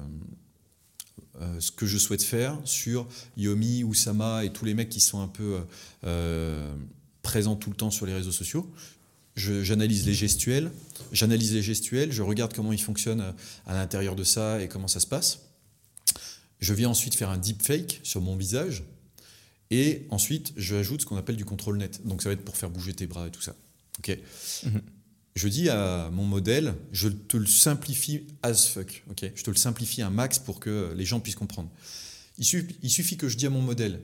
euh, ce que je souhaite faire sur Yomi, Oussama et tous les mecs qui sont un peu euh, présents tout le temps sur les réseaux sociaux. J'analyse les gestuels, j'analyse les gestuels, je regarde comment ils fonctionnent à l'intérieur de ça et comment ça se passe. Je viens ensuite faire un deepfake sur mon visage, et ensuite, je ajoute ce qu'on appelle du contrôle net. Donc ça va être pour faire bouger tes bras et tout ça. Ok. Mhm. Je dis à mon modèle, je te le simplifie as fuck. Ok. Je te le simplifie un max pour que les gens puissent comprendre. Il suffit, il suffit que je dis à mon modèle,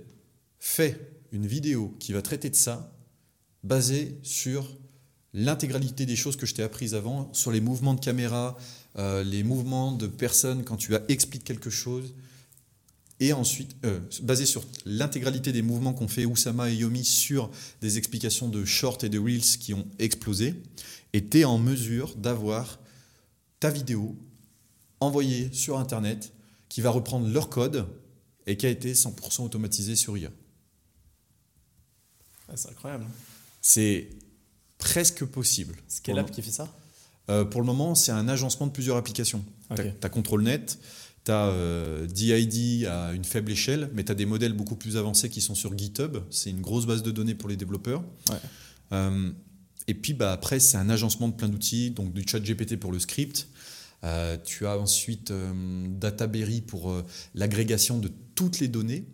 fais une vidéo qui va traiter de ça, basée sur l'intégralité des choses que je t'ai apprises avant, sur les mouvements de caméra, euh, les mouvements de personnes quand tu expliques quelque chose, et ensuite, euh, basé sur l'intégralité des mouvements qu'ont fait Oussama et Yomi sur des explications de shorts et de reels qui ont explosé, et tu es en mesure d'avoir ta vidéo envoyée sur Internet qui va reprendre leur code et qui a été 100% automatisé sur IA. c'est incroyable. C'est presque possible. App qui fait ça? Euh, Pour le moment, c'est un agencement de plusieurs applications. Tu as, ControlNet, tu as DID à une faible échelle, mais tu as des modèles beaucoup plus avancés qui sont sur GitHub. C'est une grosse base de données pour les développeurs. Euh, et puis bah, après, c'est un agencement de plein d'outils, donc du chat GPT pour le script. Euh, tu as ensuite euh, Databerry pour l'agrégation de toutes les données.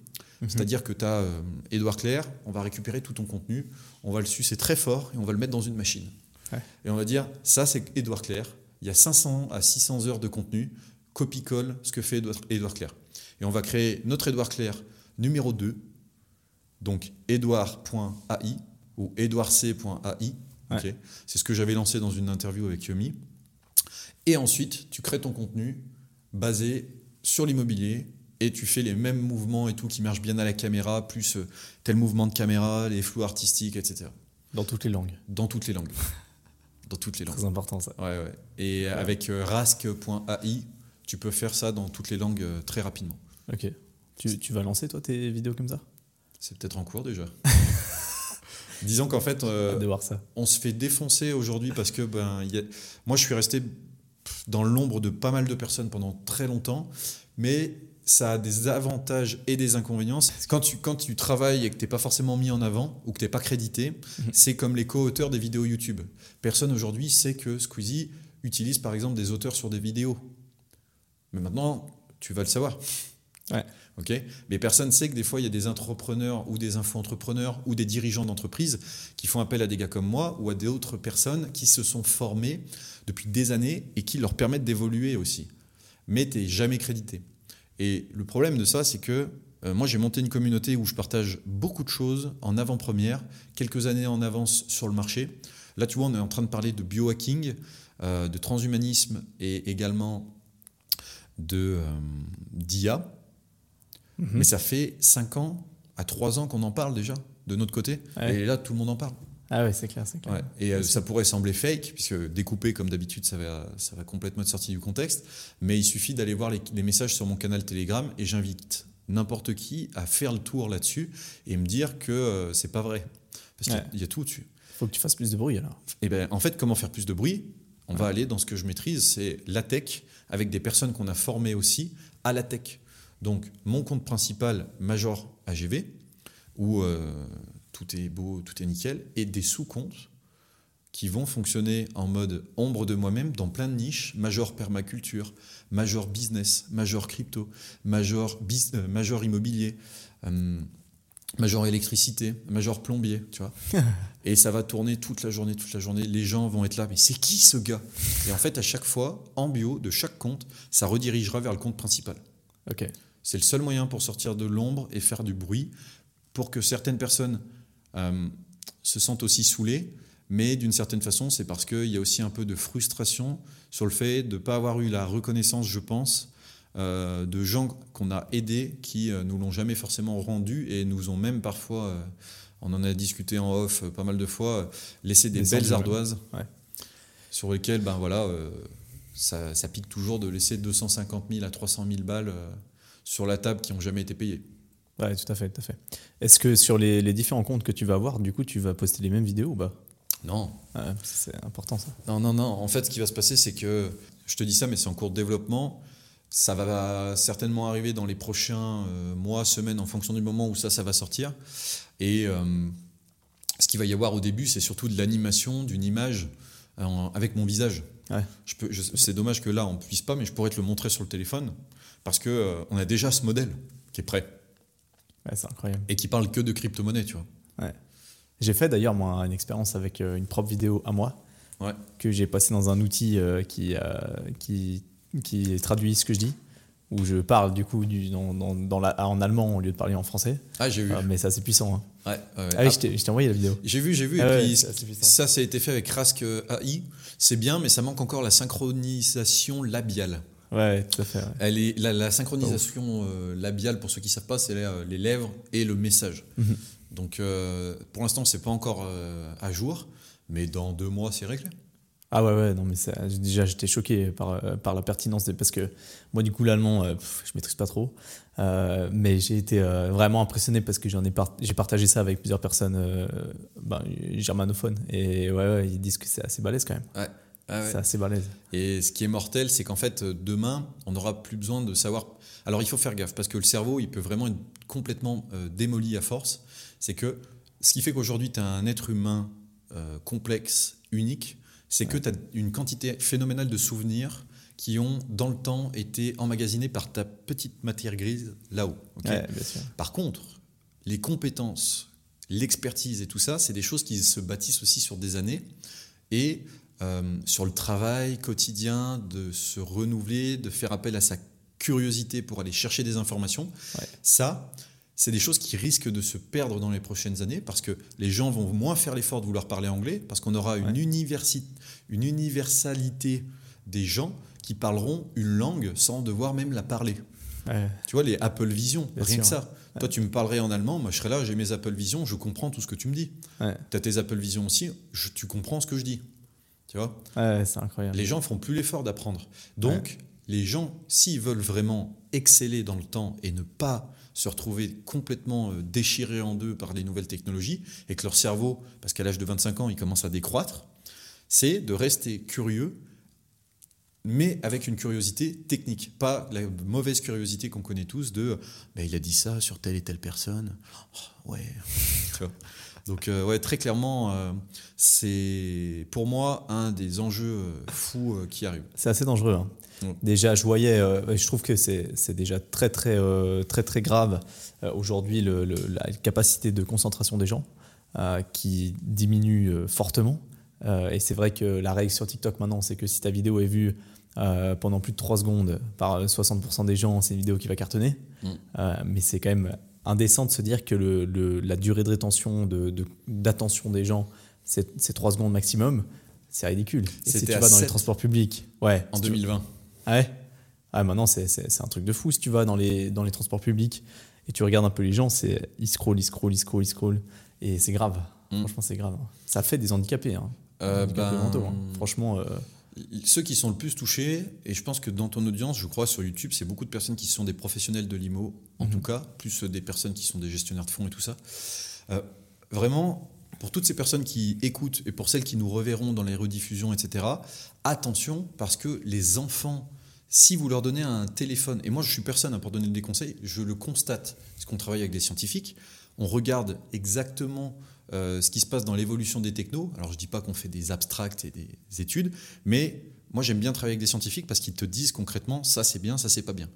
Mhm. C'est-à-dire que tu as Edouard Claire, on va récupérer tout ton contenu, on va le sucer très fort et on va le mettre dans une machine. Et on va dire, ça c'est Edouard Claire, il y a 500 à 600 heures de contenu, copie-colle ce que fait Edouard Claire. Et on va créer notre Edouard Claire numéro 2, donc edouard.ai ou edouardc.ai. C'est ce que j'avais lancé dans une interview avec Yomi. Et ensuite, tu crées ton contenu basé sur l'immobilier et tu fais les mêmes mouvements et tout qui marchent bien à la caméra, plus euh, tel mouvement de caméra, les flous artistiques, etc. Dans toutes les langues. Dans toutes les langues. Dans toutes les langues. Très important ça. Ouais, ouais. Et avec euh, rask.ai, tu peux faire ça dans toutes les langues euh, très rapidement. Ok. Tu, tu, vas lancer toi tes vidéos comme ça? C'est peut-être en cours déjà. Disons qu'en fait, euh, ça. on se fait défoncer aujourd'hui parce que ben, y a... moi je suis resté dans l'ombre de pas mal de personnes pendant très longtemps, mais ça a des avantages et des inconvénients. Quand tu, quand tu travailles et que tu n'es pas forcément mis en avant ou que tu n'es pas crédité, mhm. c'est comme les co-auteurs des vidéos YouTube. Personne aujourd'hui sait que Squeezie utilise par exemple des auteurs sur des vidéos. Mais maintenant, tu vas le savoir. Ouais. ok? Mais personne ne sait que des fois, il y a des entrepreneurs ou des info-entrepreneurs ou des dirigeants d'entreprise qui font appel à des gars comme moi ou à d'autres personnes qui se sont formés depuis des années et qui leur permettent d'évoluer aussi. Mais tu n'es jamais crédité. Et le problème de ça, c'est que euh, moi, j'ai monté une communauté où je partage beaucoup de choses en avant-première, quelques années en avance sur le marché. Là, tu vois, on est en train de parler de biohacking, euh, de transhumanisme et également de euh, d'IA, mhm. mais ça fait 5 ans à 3 ans qu'on en parle déjà, de notre côté, et là tout le monde en parle. Ah ouais, c'est clair, c'est clair. Et euh, ça pourrait sembler fake, puisque découpé comme d'habitude, ça va, ça va complètement être sorti du contexte, mais il suffit d'aller voir les, messages sur mon canal Telegram, et j'invite n'importe qui à faire le tour là-dessus et me dire que euh, c'est pas vrai. Parce qu'il y a tout dessus. Faut que tu fasses plus de bruit alors. Et eh ben, en fait, comment faire plus de bruit? On va aller dans ce que je maîtrise, c'est la tech, avec des personnes qu'on a formées aussi à la tech. Donc mon compte principal, Major AGV, où euh, tout est beau, tout est nickel, et des sous-comptes qui vont fonctionner en mode ombre de moi-même dans plein de niches, major permaculture, major business, major crypto, major, bis- euh, major immobilier, euh, major électricité, major plombier, tu vois. Et ça va tourner toute la journée, toute la journée. Les gens vont être là, mais c'est qui ce gars? Et en fait, à chaque fois, en bio, de chaque compte, ça redirigera vers le compte principal. Ok. C'est le seul moyen pour sortir de l'ombre et faire du bruit, pour que certaines personnes euh, se sentent aussi saoulées. Mais d'une certaine façon, c'est parce qu'il y a aussi un peu de frustration sur le fait de ne pas avoir eu la reconnaissance, je pense, euh, de gens qu'on a aidés qui euh, nous l'ont jamais forcément rendu et nous ont même parfois, euh, on en a discuté en off pas mal de fois, laissé des Des belles ardoises Ouais. sur lesquelles, ben voilà, ça, ça pique toujours de laisser 250 000 à 300 000 balles sur la table qui n'ont jamais été payées. Ouais, tout à fait, tout à fait. Est-ce que sur les, les différents comptes que tu vas avoir, du coup, tu vas poster les mêmes vidéos ou pas? Non, Ouais, C'est important ça. non, non, non. En fait, ce qui va se passer, c'est que, je te dis ça, mais c'est en cours de développement. Ça va certainement arriver dans les prochains euh, mois, semaines, en fonction du moment où ça, ça va sortir. Et euh, ce qu'il va y avoir au début, c'est surtout de l'animation d'une image en- avec mon visage. Ouais. Je peux, je- c'est dommage que là, on ne puisse pas, mais je pourrais te le montrer sur le téléphone, parce que euh, on a déjà ce modèle qui est prêt Ouais, c'est incroyable. et qui parle que de crypto-monnaie, tu vois. J'ai fait d'ailleurs moi une expérience avec euh, une propre vidéo à moi que j'ai passé dans un outil euh, qui, euh, qui, qui traduit ce que je dis, où je parle du coup du, dans, dans, dans la, en allemand au lieu de parler en français. Ah, j'ai vu. Euh, mais c'est assez puissant. hein. Ouais, ouais, ouais. Ah oui, je t'ai envoyé la vidéo. J'ai vu, j'ai vu. Ah et puis, c'est ça, ça a été fait avec Rask euh, AI. C'est bien, mais ça manque encore la synchronisation labiale. Ouais, tout à fait. Elle est, la, la synchronisation euh, labiale, pour ceux qui ne savent pas, c'est les lèvres et le message. Mhm. Donc, euh, pour l'instant, c'est pas encore à jour, mais dans deux mois, c'est réglé. Ah ouais, ouais, non, mais ça- déjà j'étais choqué par, euh, par la pertinence, des- parce que moi, du coup, l'allemand, euh, pff, je maîtrise pas trop. Euh, mais j'ai été euh, vraiment impressionné parce que j'en ai, j'ai partagé ça avec plusieurs personnes euh, ben, germanophones. Et ouais, ouais, ils disent que c'est assez balèze quand même. Ah ouais. C'est assez balèze. Et ce qui est mortel, c'est qu'en fait, demain, on n'aura plus besoin de savoir. Alors, il faut faire gaffe parce que le cerveau, il peut vraiment être complètement démoli à force. C'est que ce qui fait qu'aujourd'hui, tu as un être humain complexe, unique, c'est que tu as une quantité phénoménale de souvenirs qui ont, dans le temps, été emmagasinés par ta petite matière grise là-haut. Ouais, par contre, les compétences, l'expertise et tout ça, c'est des choses qui se bâtissent aussi sur des années et euh, sur le travail quotidien, de se renouveler, de faire appel à sa curiosité pour aller chercher des informations. Ouais. Ça, c'est des choses qui risquent de se perdre dans les prochaines années parce que les gens vont moins faire l'effort de vouloir parler anglais parce qu'on aura une, Ouais. universi- une universalité des gens qui parleront une langue sans devoir même la parler. Ouais. Tu vois, les Apple Vision, Bien rien sûr. que ça. Toi, tu me parlerais en allemand, moi je serais là, j'ai mes Apple Vision, je comprends tout ce que tu me dis. Tu as tes Apple Vision aussi, je- tu comprends ce que je dis. Tu vois? Ouais, c'est incroyable. Les gens feront plus l'effort d'apprendre. Donc, les gens, s'ils veulent vraiment exceller dans le temps et ne pas se retrouver complètement euh, déchirés en deux par les nouvelles technologies et que leur cerveau, parce qu'à l'âge de 25 ans, il commence à décroître, c'est de rester curieux, mais avec une curiosité technique, pas la mauvaise curiosité qu'on connaît tous de mais il a dit ça sur telle et telle personne. Oh, ouais. Donc, euh, ouais, très clairement, euh, c'est pour moi un des enjeux euh, fous euh, qui arrivent. C'est assez dangereux. hein. Déjà, je voyais, euh, je trouve que c'est déjà très, très, très, très grave aujourd'hui la capacité de concentration des gens qui diminue fortement. Et c'est vrai que la règle sur TikTok maintenant, c'est que si ta vidéo est vue euh, pendant plus de 3 secondes par euh, 60% des gens, c'est une vidéo qui va cartonner. Mm. Euh, mais c'est quand même indécent de se dire que le, le- la durée de rétention, de- de- d'attention des gens, c'est c'est 3 secondes maximum. C'est ridicule. Et si tu vas dans les transports publics, ouais, En si tu- 2020. ah ouais? Ah, maintenant, c'est, un truc de fou. Si tu vas dans les, dans les transports publics et tu regardes un peu les gens, c'est, ils scrollent, ils scrollent, ils scrollent, ils scrollent. Et c'est grave. Mm. Franchement, c'est grave. Ça fait des handicapés. Hein. Euh, handicapés ben, mentaux, hein. Franchement, euh, Ceux qui sont le plus touchés, et je pense que dans ton audience, je crois sur YouTube, c'est beaucoup de personnes qui sont des professionnels de l'IMO, en Mhm. tout cas, plus des personnes qui sont des gestionnaires de fonds et tout ça. Euh, vraiment, pour toutes ces personnes qui écoutent et pour celles qui nous reverront dans les rediffusions, etc., attention, parce que les enfants, si vous leur donnez un téléphone, et moi je suis personne hein, pour donner des conseils, je le constate, parce qu'on travaille avec des scientifiques, on regarde exactement ce qui se passe dans l'évolution des technos. Alors je dis pas qu'on fait des abstracts et des études, mais moi j'aime bien travailler avec des scientifiques parce qu'ils te disent concrètement ça c'est bien, ça c'est pas bien.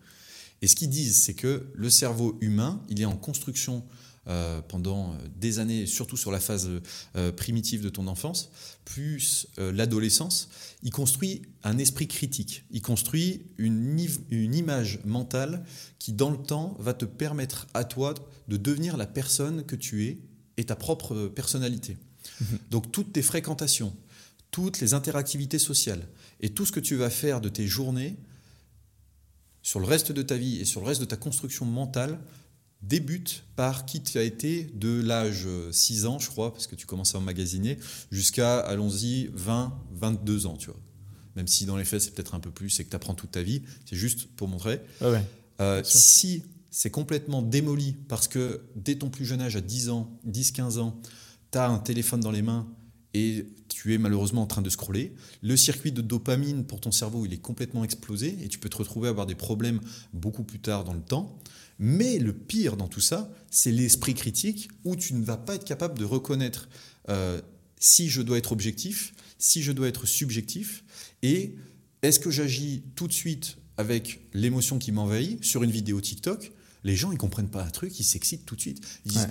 Et ce qu'ils disent, c'est que le cerveau humain, il est en construction euh, pendant euh, des années, surtout sur la phase euh, primitive de ton enfance, plus l'adolescence, il construit un esprit critique, il construit une image mentale qui, dans le temps, va te permettre à toi de devenir la personne que tu es et ta propre personnalité. Mhm. Donc toutes tes fréquentations, toutes les interactivités sociales et tout ce que tu vas faire de tes journées sur le reste de ta vie et sur le reste de ta construction mentale débute par qui tu as été de l'âge 6 euh, ans, je crois, parce que tu commences à emmagasiner, jusqu'à, allons-y, 20, 22 ans, tu vois. Même si dans les faits, c'est peut-être un peu plus et que tu apprends toute ta vie, c'est juste pour montrer. Euh, si c'est complètement démoli parce que dès ton plus jeune âge, à 10 ans, 10, 15 ans, tu as un téléphone dans les mains et tu es malheureusement en train de scroller. Le circuit de dopamine pour ton cerveau, il est complètement explosé et tu peux te retrouver à avoir des problèmes beaucoup plus tard dans le temps. Mais le pire dans tout ça, c'est l'esprit critique où tu ne vas pas être capable de reconnaître euh, si je dois être objectif, si je dois être subjectif, et est-ce que j'agis tout de suite avec l'émotion qui m'envahit sur une vidéo TikTok Les gens, ils comprennent pas un truc, ils s'excitent tout de suite. Ils disent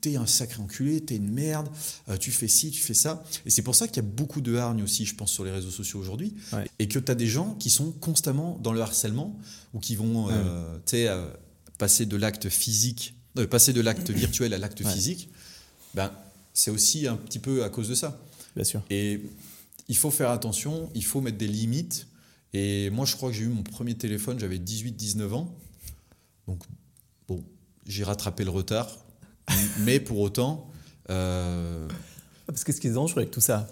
T'es, un sacré enculé, t'es une merde, euh, tu fais ci, tu fais ça. Et c'est pour ça qu'il y a beaucoup de hargne aussi, je pense, sur les réseaux sociaux aujourd'hui. Et que tu as des gens qui sont constamment dans le harcèlement ou qui vont euh, euh, passer de l'acte physique, passer de l'acte virtuel à l'acte physique. Ben, c'est aussi un petit peu à cause de ça. Bien sûr. Et il faut faire attention, il faut mettre des limites. Et moi, je crois que j'ai eu mon premier téléphone, j'avais 18-19 ans. Donc, bon, j'ai rattrapé le retard mais pour autant. Euh, Parce que ce qui est dangereux avec tout ça,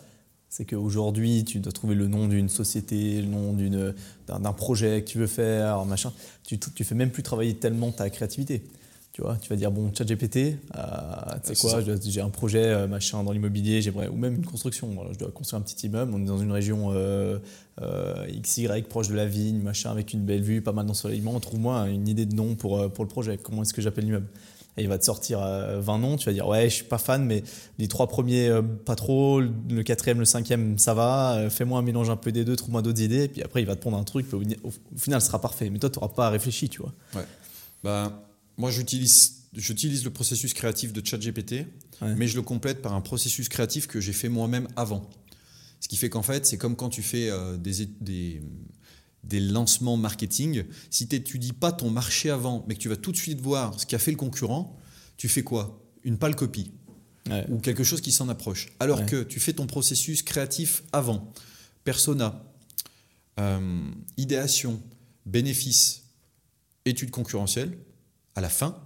c'est qu'aujourd'hui, tu dois trouver le nom d'une société, le nom d'un projet que tu veux faire, machin. Tu, tu fais même plus travailler tellement ta créativité. Tu vois, tu vas dire, bon, ChatGPT, euh, tu sais quoi, j'ai un projet euh, machin dans l'immobilier, j'aimerais, ou même une construction. je dois construire un petit immeuble, on est dans une région euh, XY, proche de la vigne, machin, avec une belle vue, pas mal d'ensoleillement. Trouve-moi une idée de nom pour, pour le projet. Comment est-ce que j'appelle l'immeuble? Et il va te sortir 20 euh, noms, tu vas dire ouais je suis pas fan mais les trois premiers euh, pas trop, le quatrième, le cinquième ça va, euh, fais-moi un mélange un peu des deux, trouve-moi d'autres idées, et puis après il va te prendre un truc, au, final ce sera parfait, mais toi tu n'auras pas réfléchi tu vois. Ouais. Bah, moi j'utilise J'utilise le processus créatif de ChatGPT, mais je le complète par un processus créatif que j'ai fait moi-même avant. Ce qui fait qu'en fait, c'est comme quand tu fais des, des, des lancements marketing, si tu n'étudies pas ton marché avant, mais que tu vas tout de suite voir ce qu'a fait le concurrent, tu fais quoi? Une pâle copie. Ou quelque chose qui s'en approche. Alors que tu fais ton processus créatif avant. Persona, euh, idéation, bénéfice, étude concurrentielle. À la fin,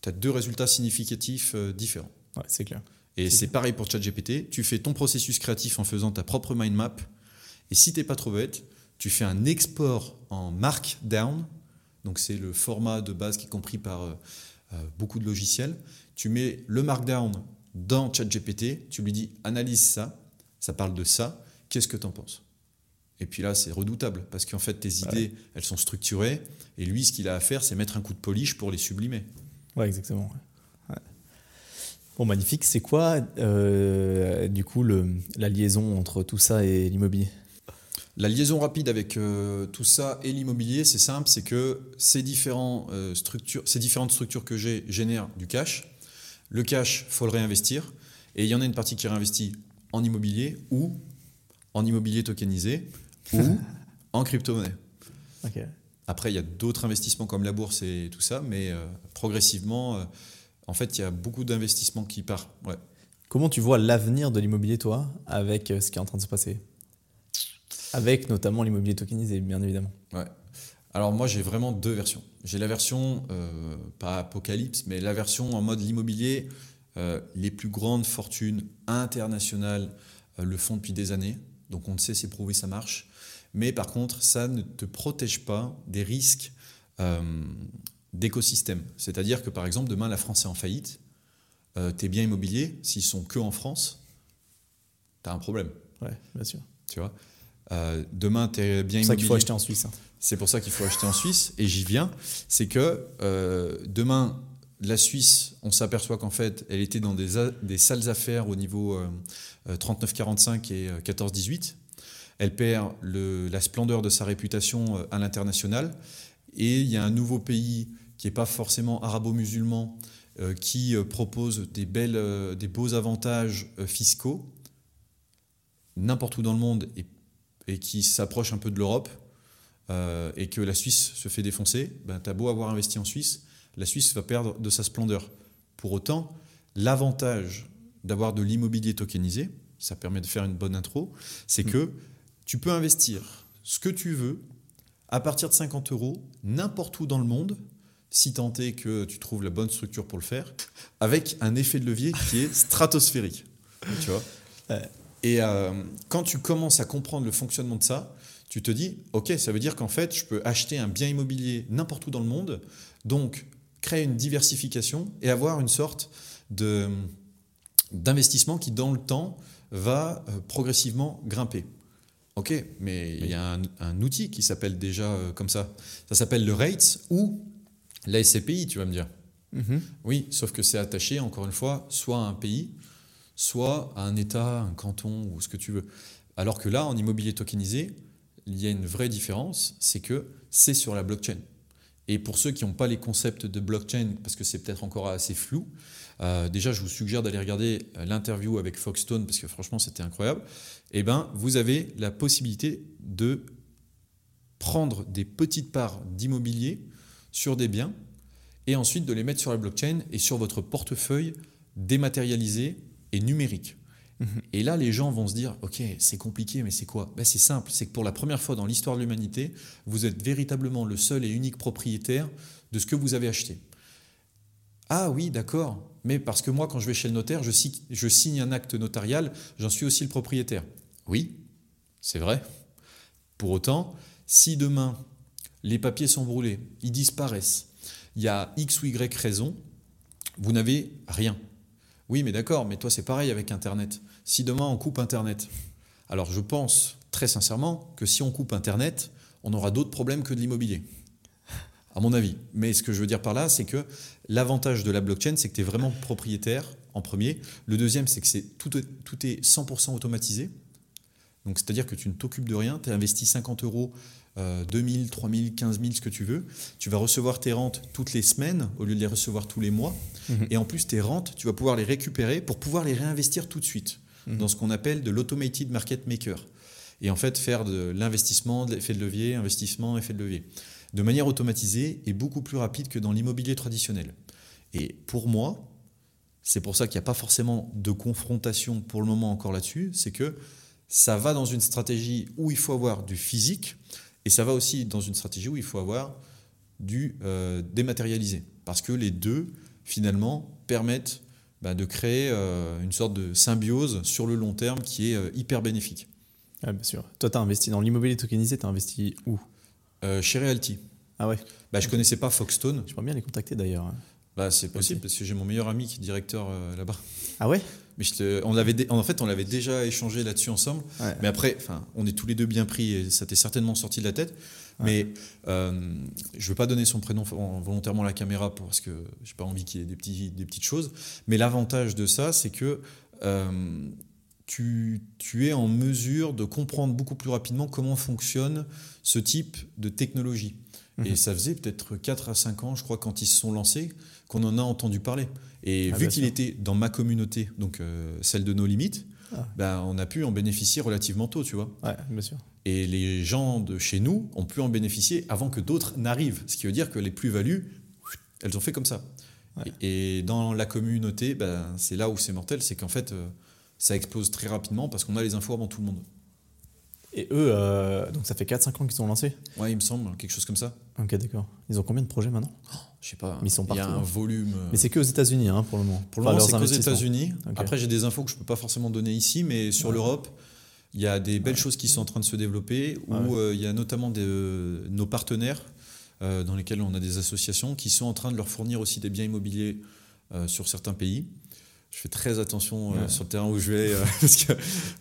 tu as deux résultats significatifs euh, différents. c'est clair. Et c'est pareil pour ChatGPT. Tu fais ton processus créatif en faisant ta propre mind map. Et si tu n'es pas trop bête, tu fais un export en Markdown, donc c'est le format de base qui est compris par euh, euh, beaucoup de logiciels. Tu mets le Markdown dans ChatGPT, tu lui dis analyse ça, ça parle de ça, qu'est-ce que tu en penses? Et puis là, c'est redoutable parce qu'en fait, tes idées, elles sont structurées et lui, ce qu'il a à faire, c'est mettre un coup de polish pour les sublimer. Ouais, exactement. Bon, magnifique. C'est quoi, euh, du coup, le, la liaison entre tout ça et l'immobilier? La liaison rapide avec euh, tout ça et l'immobilier, c'est simple, c'est que ces, différents, euh, structures, ces différentes structures que j'ai génèrent du cash. Le cash, faut le réinvestir. Et il y en a une partie qui est réinvestie en immobilier ou en immobilier tokenisé ou en crypto-monnaie. Après, il y a d'autres investissements comme la bourse et tout ça, mais euh, progressivement, en fait, il y a beaucoup d'investissements qui partent. Ouais. Comment tu vois l'avenir de l'immobilier, toi, avec ce qui est en train de se passer? Avec notamment l'immobilier tokenisé, bien évidemment. Ouais. Alors moi j'ai vraiment deux versions. J'ai la version, euh, pas apocalypse, mais la version en mode l'immobilier, euh, les plus grandes fortunes internationales euh, le font depuis des années. Donc on ne sait, c'est prouvé, ça marche. Mais par contre, ça ne te protège pas des risques d'écosystème. C'est-à-dire que par exemple, demain la France est en faillite, tes biens immobiliers, s'ils sont que en France, tu as un problème. Ouais, bien sûr. Tu vois? Euh, demain, tu es bien C'est pour ça qu'il faut acheter en Suisse. Hein. C'est pour ça qu'il faut acheter en Suisse, et j'y viens. C'est que euh, demain, la Suisse, on s'aperçoit qu'en fait, elle était dans des, des sales affaires au niveau 39-45 et 14-18. Elle perd le, la splendeur de sa réputation à l'international. Et il y a un nouveau pays qui n'est pas forcément arabo-musulman, qui propose des, belles, des beaux avantages fiscaux n'importe où dans le monde et, et qui s'approche un peu de l'Europe, euh, et que la Suisse se fait défoncer, ben, tu as beau avoir investi en Suisse, la Suisse va perdre de sa splendeur. Pour autant, l'avantage d'avoir de l'immobilier tokenisé, ça permet de faire une bonne intro, c'est que tu peux investir ce que tu veux à partir de 50 euros n'importe où dans le monde, si tant est que tu trouves la bonne structure pour le faire, avec un effet de levier qui est stratosphérique. tu vois Et euh, quand tu commences à comprendre le fonctionnement de ça, tu te dis, OK, ça veut dire qu'en fait, je peux acheter un bien immobilier n'importe où dans le monde, donc créer une diversification et avoir une sorte de, d'investissement qui, dans le temps, va euh, progressivement grimper. OK, mais il y a un, outil qui s'appelle déjà euh, comme ça. Ça s'appelle le RATES ou la SCPI, tu vas me dire. Mm-hmm. Oui, sauf que c'est attaché, encore une fois, soit à un pays, soit à un État, un canton ou ce que tu veux. Alors que là, en immobilier tokenisé, il y a une vraie différence, c'est que c'est sur la blockchain. Et pour ceux qui n'ont pas les concepts de blockchain, parce que c'est peut-être encore assez flou, euh, déjà je vous suggère d'aller regarder euh, l'interview avec Foxstone, parce que franchement c'était incroyable. Et eh ben, vous avez la possibilité de prendre des petites parts d'immobilier sur des biens et ensuite de les mettre sur la blockchain et sur votre portefeuille dématérialisé et numérique. Et là, les gens vont se dire, OK, c'est compliqué, mais c'est quoi? Ben, C'est simple, c'est que pour la première fois dans l'histoire de l'humanité, vous êtes véritablement le seul et unique propriétaire de ce que vous avez acheté. Ah oui, d'accord, mais parce que moi, quand je vais chez le notaire, je signe, un acte notarial, j'en suis aussi le propriétaire. Oui, c'est vrai. Pour autant, si demain, les papiers sont brûlés, ils disparaissent, il y a X ou Y raison, vous n'avez rien. Oui, mais d'accord, mais toi c'est pareil avec Internet. Si demain on coupe Internet, alors je pense très sincèrement que si on coupe Internet, on aura d'autres problèmes que de l'immobilier. À mon avis. Mais ce que je veux dire par là, c'est que l'avantage de la blockchain, c'est que tu es vraiment propriétaire en premier. Le deuxième, c'est que c'est, tout, tout est 100% automatisé. Donc c'est-à-dire que tu ne t'occupes de rien, tu as investi 50 euros 2000, 3000, 15000, ce que tu veux. Tu vas recevoir tes rentes toutes les semaines au lieu de les recevoir tous les mois. Mhm. Et en plus, tes rentes, tu vas pouvoir les récupérer pour pouvoir les réinvestir tout de suite mhm. dans ce qu'on appelle de l'automated market maker. Et en fait, faire de l'investissement, de l'effet de levier, investissement, effet de levier. De manière automatisée et beaucoup plus rapide que dans l'immobilier traditionnel. Et pour moi, c'est pour ça qu'il n'y a pas forcément de confrontation pour le moment encore là-dessus, c'est que ça va dans une stratégie où il faut avoir du physique, et ça va aussi dans une stratégie où il faut avoir du euh, dématérialisé. Parce que les deux, finalement, permettent bah, de créer euh, une sorte de symbiose sur le long terme qui est euh, hyper bénéfique. Ah, bien sûr. Toi, tu as investi dans l'immobilier tokenisé, tu as investi où? Chez Realty. Ah ouais bah, Je ne connaissais pas Foxstone. Je pourrais bien les contacter d'ailleurs. Bah, c'est possible parce que j'ai mon meilleur ami qui est directeur là-bas. Ah ouais? Mais on avait, en fait, on l'avait déjà échangé là-dessus ensemble. Mais après, enfin, on est tous les deux bien pris et ça t'est certainement sorti de la tête. Mais euh, je ne veux pas donner son prénom volontairement à la caméra parce que j'ai pas envie qu'il y ait des, petits, des petites choses. Mais l'avantage de ça, c'est que euh, tu, tu, es en mesure de comprendre beaucoup plus rapidement comment fonctionne ce type de technologie. Et mhm. ça faisait peut-être 4 à 5 ans, je crois, quand ils se sont lancés, qu'on en a entendu parler. Et ah, vu qu'il était dans ma communauté, donc euh, celle de nos limites, ah. ben, on a pu en bénéficier relativement tôt, tu vois. Ouais, bien sûr. Et les gens de chez nous ont pu en bénéficier avant que d'autres n'arrivent. Ce qui veut dire que les plus-values, elles ont fait comme ça. Et, dans la communauté, ben, c'est là où c'est mortel, c'est qu'en fait, euh, ça explose très rapidement parce qu'on a les infos avant tout le monde. Et eux, euh, donc ça fait 4-5 ans qu'ils sont lancés Ouais, il me semble, quelque chose comme ça. Ok, d'accord. Ils ont combien de projets maintenant? Oh, Je sais pas. ils sont Il y a un volume. Euh, mais c'est que aux États-Unis hein, pour le moment. Pour le moment, c'est qu'aux États-Unis. Après, j'ai des infos que je peux pas forcément donner ici, mais sur l'Europe, il y a des belles choses qui sont en train de se développer, où euh, il y a notamment des, nos partenaires, dans lesquels on a des associations, qui sont en train de leur fournir aussi des biens immobiliers sur certains pays je fais très attention euh, sur le terrain où je vais, euh, parce que,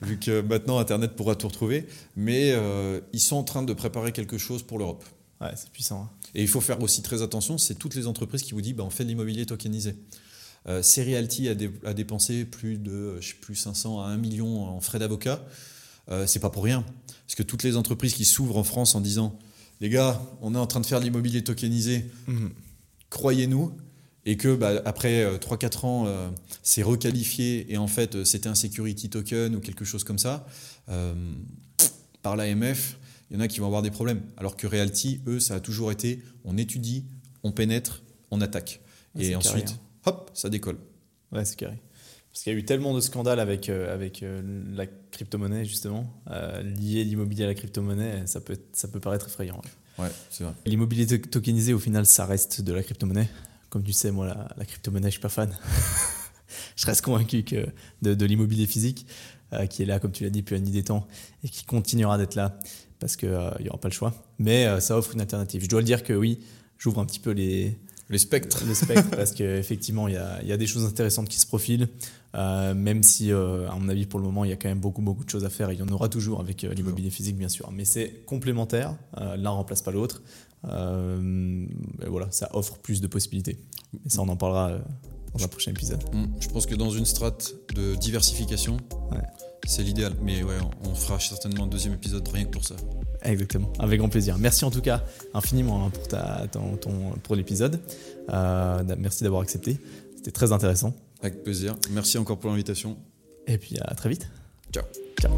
vu que maintenant Internet pourra tout retrouver. Mais euh, ils sont en train de préparer quelque chose pour l'Europe. Ouais, c'est puissant. hein. Et il faut faire aussi très attention, c'est toutes les entreprises qui vous disent bah, on fait de l'immobilier tokenisé. Serialty a, dé- a dépensé plus de je sais plus 500 à 1 million en frais d'avocat. C'est pas pour rien. Parce que toutes les entreprises qui s'ouvrent en France en disant les gars, on est en train de faire de l'immobilier tokenisé, croyez-nous. Et que bah, après 3-4 ans, euh, c'est requalifié et en fait euh, c'était un security token ou quelque chose comme ça, euh, par l'AMF, il y en a qui vont avoir des problèmes. Alors que Realty, eux, ça a toujours été on étudie, on pénètre, on attaque. Ouais, et ensuite, carré, hop, ça décolle. Ouais, c'est carré. Parce qu'il y a eu tellement de scandales avec, euh, avec euh, la crypto-monnaie, justement. Euh, lier l'immobilier à la crypto-monnaie, ça peut, ça peut paraître effrayant. ouais. Ouais, c'est vrai. L'immobilier to- tokenisé, au final, ça reste de la crypto-monnaie. Comme tu sais, moi, la, la crypto-monnaie, je suis pas fan. je reste convaincu que de, de l'immobilier physique, euh, qui est là, comme tu l'as dit, depuis la nuit des temps, et qui continuera d'être là, parce qu'il n'y aura pas le choix. Mais euh, ça offre une alternative. Je dois le dire que oui, j'ouvre un petit peu les, Les spectres. le spectre parce qu'effectivement, il y a, il y a des choses intéressantes qui se profilent, euh, même si, euh, à mon avis, pour le moment, il y a quand même beaucoup, beaucoup de choses à faire. Il y en aura toujours avec euh, l'immobilier physique, bien sûr. Mais c'est complémentaire, euh, l'un remplace pas l'autre. Euh, et voilà, ça offre plus de possibilités. Et ça, on en parlera euh, dans un prochain épisode. Mm, Je pense que dans une strate de diversification, Ouais. c'est l'idéal. Mais ouais, on fera certainement un deuxième épisode rien que pour ça. Exactement, avec grand plaisir. Merci en tout cas infiniment hein, pour, ta, ton, ton- pour l'épisode. Euh, merci d'avoir accepté. C'était très intéressant. Avec plaisir. Merci encore pour l'invitation. Et puis à très vite. Ciao. Ciao.